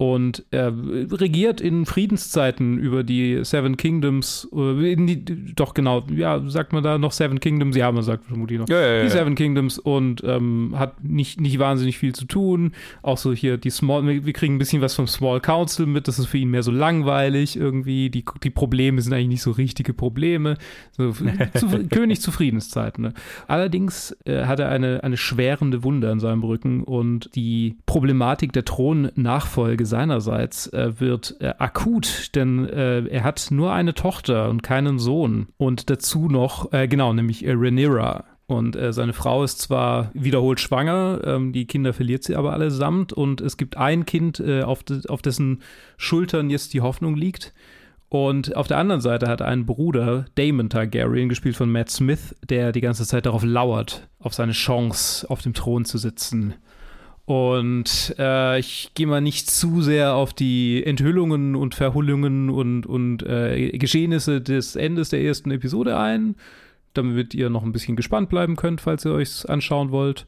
und er regiert in Friedenszeiten über die Seven Kingdoms, äh, die, doch genau, ja, sagt man da noch Seven Kingdoms? Ja, man sagt vermutlich noch ja, ja, ja. die Seven Kingdoms und ähm, hat nicht, nicht wahnsinnig viel zu tun. Auch so hier die Small, wir kriegen ein bisschen was vom Small Council mit, das ist für ihn mehr so langweilig irgendwie. Die, die Probleme sind eigentlich nicht so richtige Probleme. So, zu, König zu Friedenszeiten. Ne? Allerdings äh, hat er eine, eine schwerende Wunde an seinem Rücken und die Problematik der Thronnachfolge seinerseits äh, wird äh, akut, denn äh, er hat nur eine Tochter und keinen Sohn. Und dazu noch, äh, genau, nämlich äh, Rhaenyra. Und äh, seine Frau ist zwar wiederholt schwanger, ähm, die Kinder verliert sie aber allesamt. Und es gibt ein Kind, äh, auf, de auf dessen Schultern jetzt die Hoffnung liegt. Und auf der anderen Seite hat einen Bruder, Damon Targaryen, gespielt von Matt Smith, der die ganze Zeit darauf lauert, auf seine Chance, auf dem Thron zu sitzen. Und äh, ich gehe mal nicht zu sehr auf die Enthüllungen und Verhullungen und, und äh, Geschehnisse des Endes der ersten Episode ein, damit ihr noch ein bisschen gespannt bleiben könnt, falls ihr euch anschauen wollt.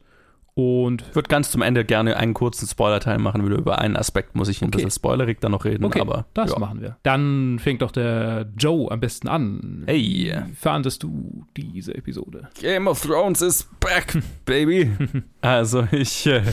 Und ich würde ganz zum Ende gerne einen kurzen Spoiler-Teil machen, wieder über einen Aspekt muss ich ein okay. bisschen spoilerig dann noch reden, okay, aber das ja. machen wir. Dann fängt doch der Joe am besten an. Hey, wie fandest du diese Episode? Game of Thrones is back, baby. also ich, äh,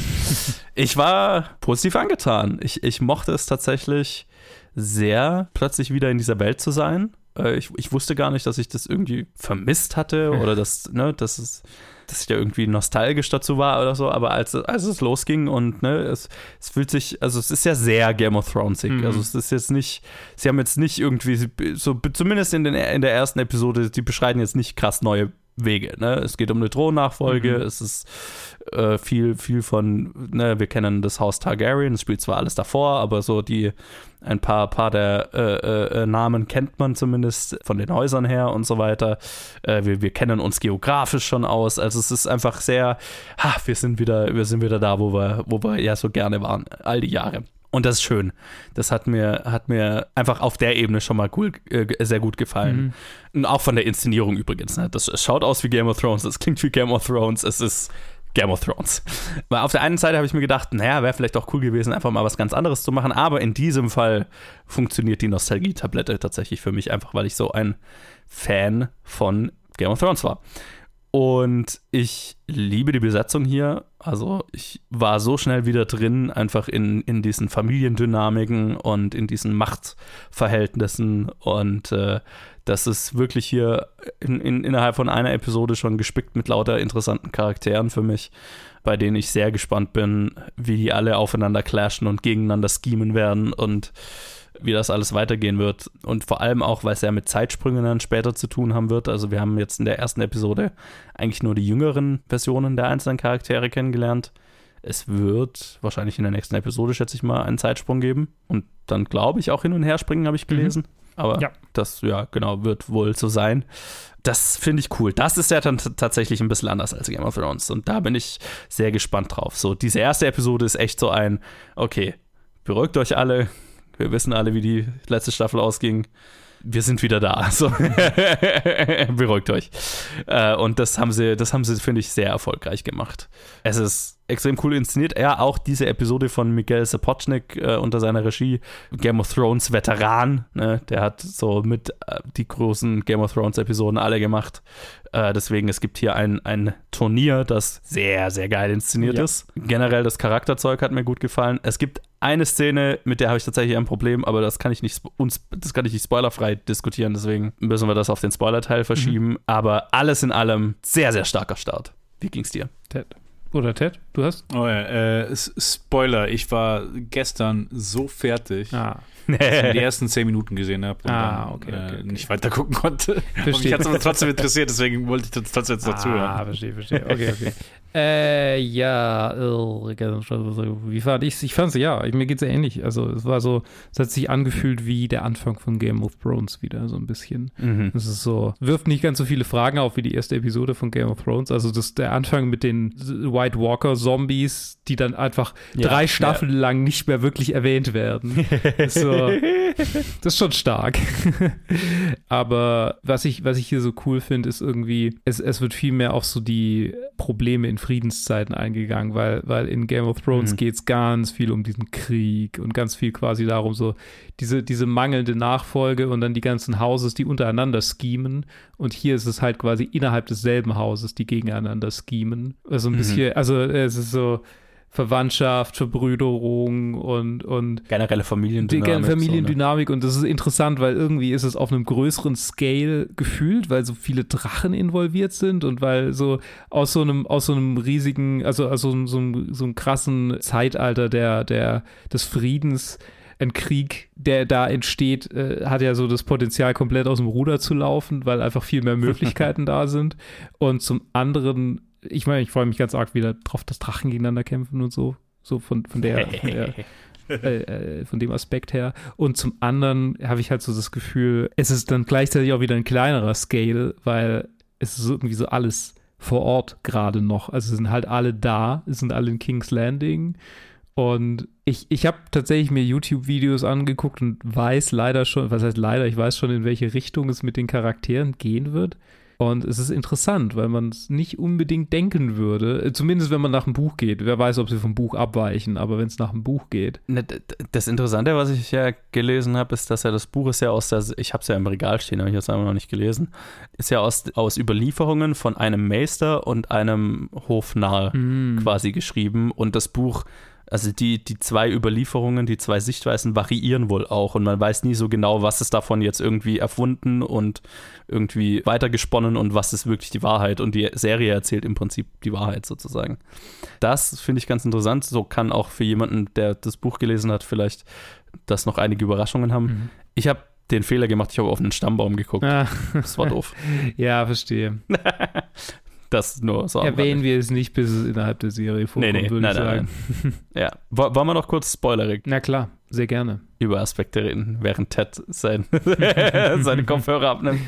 ich war positiv angetan. Ich, ich mochte es tatsächlich sehr, plötzlich wieder in dieser Welt zu sein. Äh, ich, ich wusste gar nicht, dass ich das irgendwie vermisst hatte oder dass, ne, dass es dass ich da irgendwie nostalgisch dazu war oder so, aber als, als es losging und ne, es, es fühlt sich, also es ist ja sehr Game of Thronesig. Mhm. Also es ist jetzt nicht, sie haben jetzt nicht irgendwie, so zumindest in, den, in der ersten Episode, die beschreiten jetzt nicht krass neue Wege. Ne? Es geht um eine Thronnachfolge, mhm. es ist äh, viel, viel von, ne, wir kennen das Haus Targaryen, es spielt zwar alles davor, aber so die, ein paar, paar der äh, äh, Namen kennt man zumindest von den Häusern her und so weiter. Äh, wir, wir kennen uns geografisch schon aus. Also es ist einfach sehr, ha, wir sind wieder, wir sind wieder da, wo wir, wo wir ja so gerne waren, all die Jahre. Und das ist schön. Das hat mir, hat mir einfach auf der Ebene schon mal cool, äh, sehr gut gefallen. Mhm. Und auch von der Inszenierung übrigens. Ne? Das schaut aus wie Game of Thrones, es klingt wie Game of Thrones, es ist Game of Thrones. Weil auf der einen Seite habe ich mir gedacht, naja, wäre vielleicht auch cool gewesen, einfach mal was ganz anderes zu machen. Aber in diesem Fall funktioniert die Nostalgie-Tablette tatsächlich für mich einfach, weil ich so ein Fan von Game of Thrones war. Und ich liebe die Besetzung hier. Also ich war so schnell wieder drin, einfach in, in diesen Familiendynamiken und in diesen Machtverhältnissen. Und äh, Das ist wirklich hier in, in, innerhalb von einer Episode schon gespickt mit lauter interessanten Charakteren für mich, bei denen ich sehr gespannt bin, wie die alle aufeinander clashen und gegeneinander schemen werden und wie das alles weitergehen wird. Und vor allem auch, weil es ja mit Zeitsprüngen dann später zu tun haben wird. Also wir haben jetzt in der ersten Episode eigentlich nur die jüngeren Versionen der einzelnen Charaktere kennengelernt. Es wird wahrscheinlich in der nächsten Episode, schätze ich mal, einen Zeitsprung geben. Und dann glaube ich auch hin und her springen, habe ich gelesen. Aber Ja. das, ja, genau, wird wohl so sein. Das finde ich cool. Das ist ja dann tatsächlich ein bisschen anders als Game of Thrones. Und da bin ich sehr gespannt drauf. So, diese erste Episode ist echt so ein, okay, beruhigt euch alle. Wir wissen alle, wie die letzte Staffel ausging. Wir sind wieder da. So. Beruhigt euch. Äh, und das haben sie, das haben sie, finde ich, sehr erfolgreich gemacht. Es ist extrem cool inszeniert. Ja, auch diese Episode von Miguel Sapochnik äh, unter seiner Regie, Game of Thrones Veteran, ne? der hat so mit äh, die großen Game of Thrones Episoden alle gemacht. Äh, deswegen, es gibt hier ein, ein Turnier, das sehr, sehr geil inszeniert Ja. ist. Generell das Charakterzeug hat mir gut gefallen. Es gibt eine Szene, mit der habe ich tatsächlich ein Problem, aber das kann ich nicht uns, das kann ich nicht spoilerfrei diskutieren, deswegen müssen wir das auf den Spoiler-Teil verschieben. Aber alles in allem sehr, sehr starker Start. Wie ging's dir? Ted. Oder Ted, du hast? Oh ja, äh, Spoiler, ich war gestern so fertig, Ah. dass ich die ersten zehn Minuten gesehen habe und Ah, dann okay, äh, okay, okay. nicht weiter gucken konnte. Und Verstehe. mich hat es aber trotzdem interessiert, deswegen wollte ich das trotzdem jetzt dazu hören. Ah, verstehe, verstehe. Okay, okay. äh, ja, wie fand ich's? Ich fand's, ja, mir geht's ja ähnlich. Also, es war so, es hat sich angefühlt wie der Anfang von Game of Thrones wieder, so ein bisschen. Mhm. Es ist so, wirft nicht ganz so viele Fragen auf wie die erste Episode von Game of Thrones. Also, das, der Anfang mit den White Walker Zombies, die dann einfach Ja, drei ja. Staffeln lang nicht mehr wirklich erwähnt werden. so, das ist schon stark. Aber was ich, was ich hier so cool finde, ist irgendwie, es, es wird viel mehr auf so die Probleme in Friedenszeiten eingegangen, weil, weil in Game of Thrones Mhm. geht es ganz viel um diesen Krieg und ganz viel quasi darum, so diese, diese mangelnde Nachfolge und dann die ganzen Houses, die untereinander schemen. Und hier ist es halt quasi innerhalb desselben Hauses, die gegeneinander schemen. Also ein Mhm. bisschen, also es ist so. Verwandtschaft, Verbrüderung und, und Generelle Familiendynamik. Familiendynamik und das ist interessant, weil irgendwie ist es auf einem größeren Scale gefühlt, weil so viele Drachen involviert sind und weil so aus so einem, aus so einem riesigen, also aus so, einem- so, einem, so einem krassen Zeitalter der, der, des Friedens ein Krieg, der da entsteht, äh, hat ja so das Potenzial, komplett aus dem Ruder zu laufen, weil einfach viel mehr Möglichkeiten da sind. Und zum anderen, ich meine, ich freue mich ganz arg wieder drauf, dass Drachen gegeneinander kämpfen und so. So von, von der, von der äh, äh, von dem Aspekt her. Und zum anderen habe ich halt so das Gefühl, es ist dann gleichzeitig auch wieder ein kleinerer Scale, weil es ist irgendwie so alles vor Ort gerade noch. Also es sind halt alle da, es sind alle in King's Landing. Und ich, ich habe tatsächlich mir YouTube-Videos angeguckt und weiß leider schon, was heißt leider, ich weiß schon, in welche Richtung es mit den Charakteren gehen wird. Und es ist interessant, weil man es nicht unbedingt denken würde, äh, zumindest wenn man nach dem Buch geht. Wer weiß, ob sie vom Buch abweichen, aber wenn es nach dem Buch geht. Ne, Das Interessante, was ich ja gelesen habe, ist, dass ja das Buch ist ja aus der, ich habe es ja im Regal stehen, habe ich jetzt einfach noch nicht gelesen, ist ja aus, aus Überlieferungen von einem Meister und einem Hofnarr Mm. quasi geschrieben und das Buch, also die, die zwei Überlieferungen, die zwei Sichtweisen variieren wohl auch und man weiß nie so genau, was ist davon jetzt irgendwie erfunden und irgendwie weitergesponnen und was ist wirklich die Wahrheit und die Serie erzählt im Prinzip die Wahrheit sozusagen. Das finde ich ganz interessant. So kann auch für jemanden, der das Buch gelesen hat, vielleicht das noch einige Überraschungen haben. Mhm. Ich habe den Fehler gemacht, ich habe auf einen Stammbaum geguckt. Ah. Das war doof. ja, verstehe. Das nur so. Erwähnen wir es nicht, bis es innerhalb der Serie Nee, vorkommt, nee, würde nein, ich nein, sagen. nein. Ja. Wo- Wollen wir noch kurz spoilerig Na klar, sehr gerne. über Aspekte reden, während Ted sein, seine Kopfhörer abnimmt?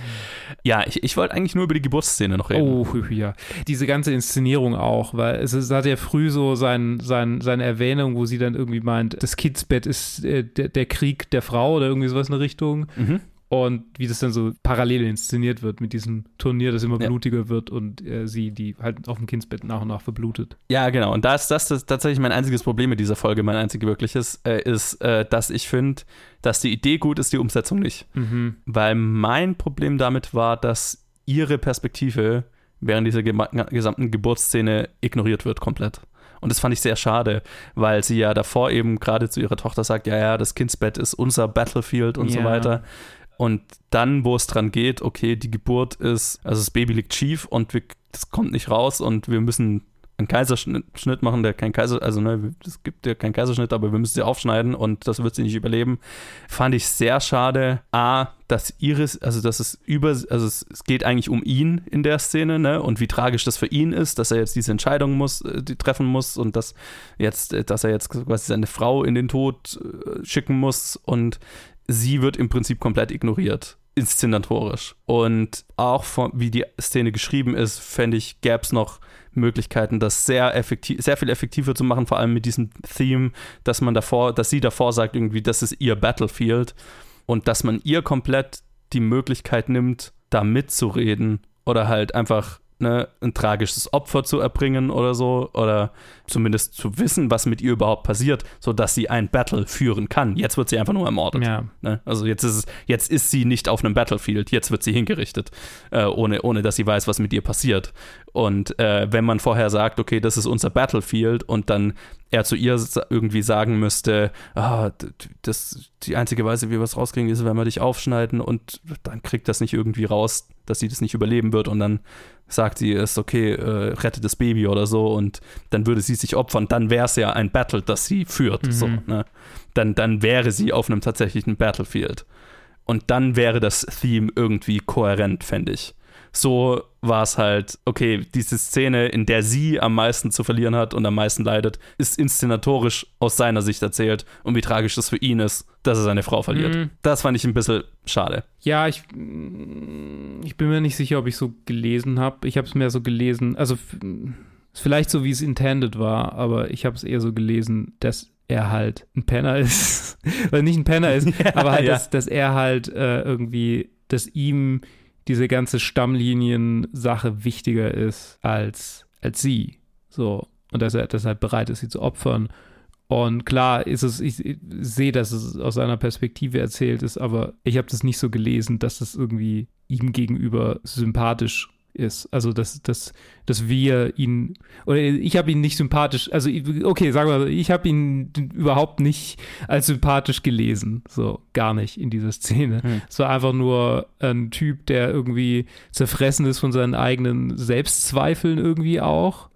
Ja, ich, ich wollte eigentlich nur über die Geburtsszene noch reden. Oh, ja. Diese ganze Inszenierung auch, weil es, ist, hat ja früh so sein, sein, seine Erwähnung, wo sie dann irgendwie meint, das Kidsbett ist äh, der, der Krieg der Frau oder irgendwie sowas in der Richtung. Mhm. Und wie das dann so parallel inszeniert wird mit diesem Turnier, das immer Ja. blutiger wird und äh, sie, die halt auf dem Kindsbett nach und nach verblutet. Ja, genau. Und da ist das, das tatsächlich mein einziges Problem mit dieser Folge, mein einziges wirkliches, äh, ist, äh, dass ich finde, dass die Idee gut ist, die Umsetzung nicht. Mhm. Weil mein Problem damit war, dass ihre Perspektive während dieser gema- gesamten Geburtsszene ignoriert wird komplett. Und das fand ich sehr schade, weil sie ja davor eben gerade zu ihrer Tochter sagt, ja, ja, das Kindsbett ist unser Battlefield und so Ja. weiter. Und dann, wo es dran geht, okay, die Geburt ist, also das Baby liegt schief und wir, das kommt nicht raus und wir müssen einen Kaiserschnitt machen, der kein Kaiser, also ne, es gibt ja keinen Kaiserschnitt, aber wir müssen sie aufschneiden und das wird sie nicht überleben. Fand ich sehr schade. A, dass Iris, also dass es über, also es, es geht eigentlich um ihn in der Szene, ne, und wie tragisch das für ihn ist, dass er jetzt diese Entscheidung muss, äh, die treffen muss und dass jetzt, äh, dass er jetzt quasi seine Frau in den Tod äh, schicken muss und sie wird im Prinzip komplett ignoriert inszenatorisch. Und auch von, wie die Szene geschrieben ist, fände ich, gäbe es noch Möglichkeiten, das sehr effektiv, sehr viel effektiver zu machen, vor allem mit diesem Theme, dass man davor, dass sie davor sagt, irgendwie, das ist ihr Battlefield und dass man ihr komplett die Möglichkeit nimmt, da mitzureden oder halt einfach ne, ein tragisches Opfer zu erbringen oder so, oder zumindest zu wissen, was mit ihr überhaupt passiert, sodass sie ein Battle führen kann. Jetzt wird sie einfach nur ermordet. Ja. Ne? Also jetzt ist, es, jetzt ist sie nicht auf einem Battlefield, jetzt wird sie hingerichtet, äh, ohne, ohne dass sie weiß, was mit ihr passiert. Und äh, wenn man vorher sagt, okay, das ist unser Battlefield und dann er zu ihr irgendwie sagen müsste, ah, das, die einzige Weise, wie wir es rauskriegen, ist, wenn wir dich aufschneiden und dann kriegt das nicht irgendwie raus, dass sie das nicht überleben wird und dann sagt sie, ist okay, äh, rette das Baby oder so und dann würde sie sich opfern, dann wäre es ja ein Battle, das sie führt. Mhm. So, ne? dann, dann wäre sie auf einem tatsächlichen Battlefield. Und dann wäre das Theme irgendwie kohärent, fände ich so war es halt, okay, diese Szene, in der sie am meisten zu verlieren hat und am meisten leidet, ist inszenatorisch aus seiner Sicht erzählt und wie tragisch es für ihn ist, dass er seine Frau verliert. Mhm. Das fand ich ein bisschen schade. Ja, ich, ich bin mir nicht sicher, ob ich so gelesen habe. Ich habe es mehr so gelesen, also vielleicht so, wie es intended war, aber ich habe es eher so gelesen, dass er halt ein Penner ist. Weil nicht ein Penner ist, Ja, aber halt, ja. dass, dass er halt äh, irgendwie, dass ihm diese ganze Stammlinien-Sache wichtiger ist als, als sie. So. Und dass er deshalb bereit ist, sie zu opfern. Und klar ist es, ich, ich sehe, dass es aus seiner Perspektive erzählt ist, aber ich habe das nicht so gelesen, dass das irgendwie ihm gegenüber sympathisch ist. Also, dass, dass, dass wir ihn, oder ich habe ihn nicht sympathisch, also, okay, sagen wir mal, ich habe ihn überhaupt nicht als sympathisch gelesen. So, gar nicht in dieser Szene. Hm. Es war einfach nur ein Typ, der irgendwie zerfressen ist von seinen eigenen Selbstzweifeln irgendwie auch.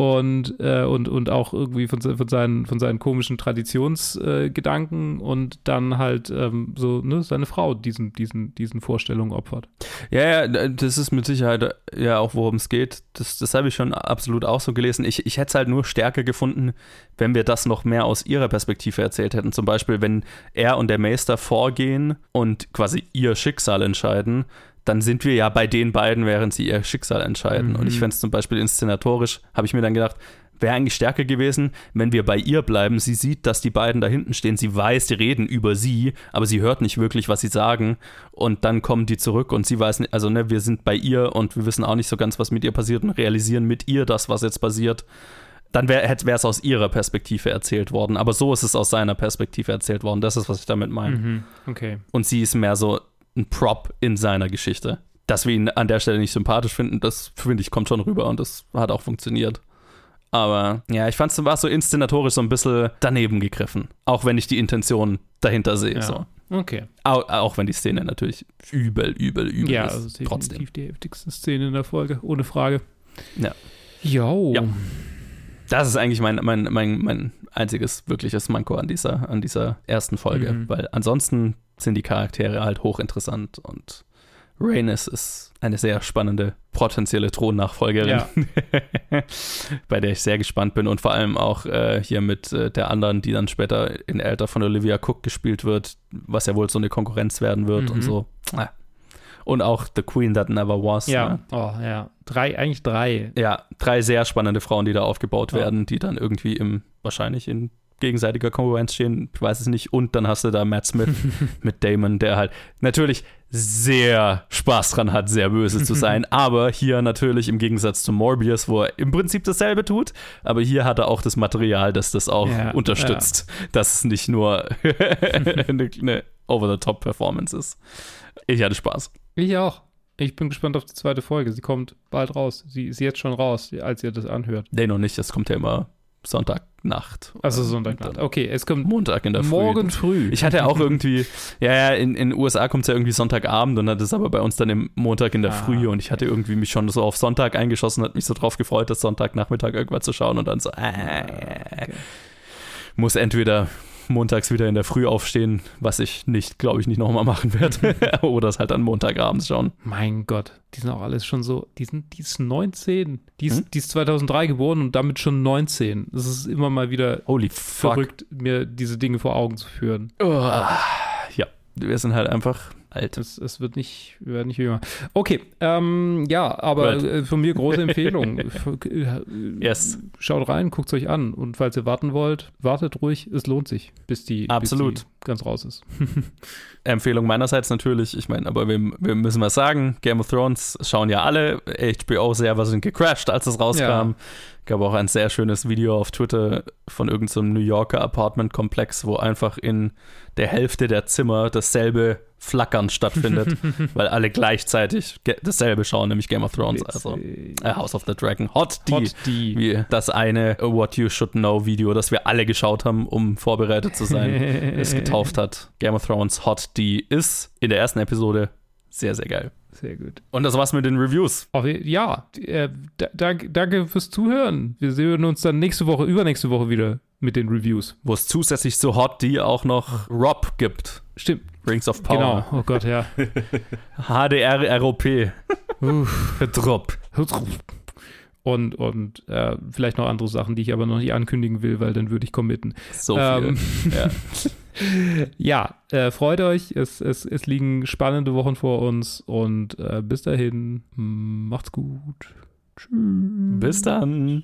Und, äh, und, und auch irgendwie von, von, seinen, von seinen komischen Traditionsgedanken äh, und dann halt ähm, so ne, seine Frau diesen, diesen, diesen Vorstellungen opfert. Ja, ja, das ist mit Sicherheit äh, ja auch, worum es geht. Das, das habe ich schon absolut auch so gelesen. Ich, ich hätte es halt nur stärker gefunden, wenn wir das noch mehr aus ihrer Perspektive erzählt hätten. Zum Beispiel, wenn er und der Meister vorgehen und quasi ihr Schicksal entscheiden, dann sind wir ja bei den beiden, während sie ihr Schicksal entscheiden. Und ich Mhm. fände es zum Beispiel inszenatorisch, habe ich mir dann gedacht, wäre eigentlich stärker gewesen, wenn wir bei ihr bleiben. Sie sieht, dass die beiden da hinten stehen. Sie weiß, die reden über sie, aber sie hört nicht wirklich, was sie sagen. Und dann kommen die zurück und sie weiß nicht, also ne, wir sind bei ihr und wir wissen auch nicht so ganz, was mit ihr passiert und realisieren mit ihr das, was jetzt passiert. Dann wäre es aus ihrer Perspektive erzählt worden. Aber so ist es aus seiner Perspektive erzählt worden. Das ist, was ich damit meine. Mhm. Okay. Und sie ist mehr so ein Prop in seiner Geschichte. Dass wir ihn an der Stelle nicht sympathisch finden, das finde ich kommt schon rüber und das hat auch funktioniert. Aber ja, ich fand es war so inszenatorisch so ein bisschen daneben gegriffen. Auch wenn ich die Intention dahinter sehe. Ja. So. Okay. Auch, auch wenn die Szene natürlich übel, übel, übel Ja, ist. also definitiv trotzdem. die heftigste Szene in der Folge, ohne Frage. Ja. Jo. Ja. Das ist eigentlich mein, mein, mein, mein einziges wirkliches Manko an dieser, an dieser ersten Folge, Mhm. weil ansonsten sind die Charaktere halt hochinteressant und Rhaenys ist eine sehr spannende potenzielle Thronnachfolgerin, bei der ich sehr gespannt bin und vor allem auch äh, hier mit äh, der anderen, die dann später in Älter von Olivia Cook gespielt wird, was ja wohl so eine Konkurrenz werden wird Mhm. und so. Ah. Und auch The Queen That Never Was. Ja. Ne? Oh, ja. Drei, eigentlich drei. Ja, drei sehr spannende Frauen, die da aufgebaut Ja. werden, die dann irgendwie im, wahrscheinlich in gegenseitiger Konkurrenz stehen, ich weiß es nicht. Und dann hast du da Matt Smith mit Damon, der halt natürlich sehr Spaß dran hat, sehr böse zu sein, aber hier natürlich im Gegensatz zu Morbius, wo er im Prinzip dasselbe tut, aber hier hat er auch das Material, das das auch Ja, unterstützt, dass es nicht nur eine, eine Over-the-Top-Performance ist. Ich hatte Spaß. Ich auch. Ich bin gespannt auf die zweite Folge. Sie kommt bald raus. Sie ist jetzt schon raus, als ihr das anhört. Nee, noch nicht, das kommt ja immer Sonntagnacht. Also Sonntagnacht. Okay, es kommt Montag in der Früh. morgen früh. Ich hatte auch irgendwie, ja, ja, in den USA kommt es ja irgendwie Sonntagabend und das ist aber bei uns dann im Montag in der Ah, Früh und ich hatte irgendwie mich schon so auf Sonntag eingeschossen, hat mich so drauf gefreut, das Sonntagnachmittag irgendwas zu schauen und dann so, äh, muss entweder montags wieder in der Früh aufstehen, was ich nicht, glaube ich, nicht nochmal machen werde, oder es halt dann Montagabends schauen. Mein Gott, die sind auch alles schon so, die sind, die ist 19, die ist, die ist 2003 geboren und damit schon 19. Es ist immer mal wieder Holy fuck. verrückt, mir diese Dinge vor Augen zu führen. Ja, wir sind halt einfach alt. Es, es wird nicht, wir werden nicht jünger. Okay, ähm, ja, aber Right. äh, von mir große Empfehlung. Äh, Yes. Schaut rein, guckt es euch an und falls ihr warten wollt, wartet ruhig, es lohnt sich, bis die, Absolut. Bis die ganz raus ist. Empfehlung meinerseits natürlich. Ich meine, aber wir, wir müssen was sagen. Game of Thrones schauen ja alle. HBO-Server sind gecrashed, als es rauskam. Ja. Gab auch ein sehr schönes Video auf Twitter von irgendeinem New Yorker Apartment-Komplex, wo einfach in der Hälfte der Zimmer dasselbe Flackern stattfindet, weil alle gleichzeitig dasselbe schauen, nämlich Game of Thrones. Also äh, House of the Dragon. Hot D. Hot D. Wie das eine What You Should Know Video, das wir alle geschaut haben, um vorbereitet zu sein, es getauft hat. Game of Thrones Hot D ist in der ersten Episode sehr, sehr geil. Sehr gut. Und das war's mit den Reviews. Ja, äh, da, danke, danke fürs Zuhören. Wir sehen uns dann nächste Woche, übernächste Woche wieder mit den Reviews. Wo es zusätzlich zu Hot D auch noch Rob gibt. Stimmt. Rings of Power. Genau. Oh Gott, ja. HDR ROP. Drop. Und, und äh, vielleicht noch andere Sachen, die ich aber noch nicht ankündigen will, weil dann würde ich committen. So viel. ja, ja äh, freut euch. Es, es, es liegen spannende Wochen vor uns und äh, bis dahin, macht's gut. Tschüss. Bis dann.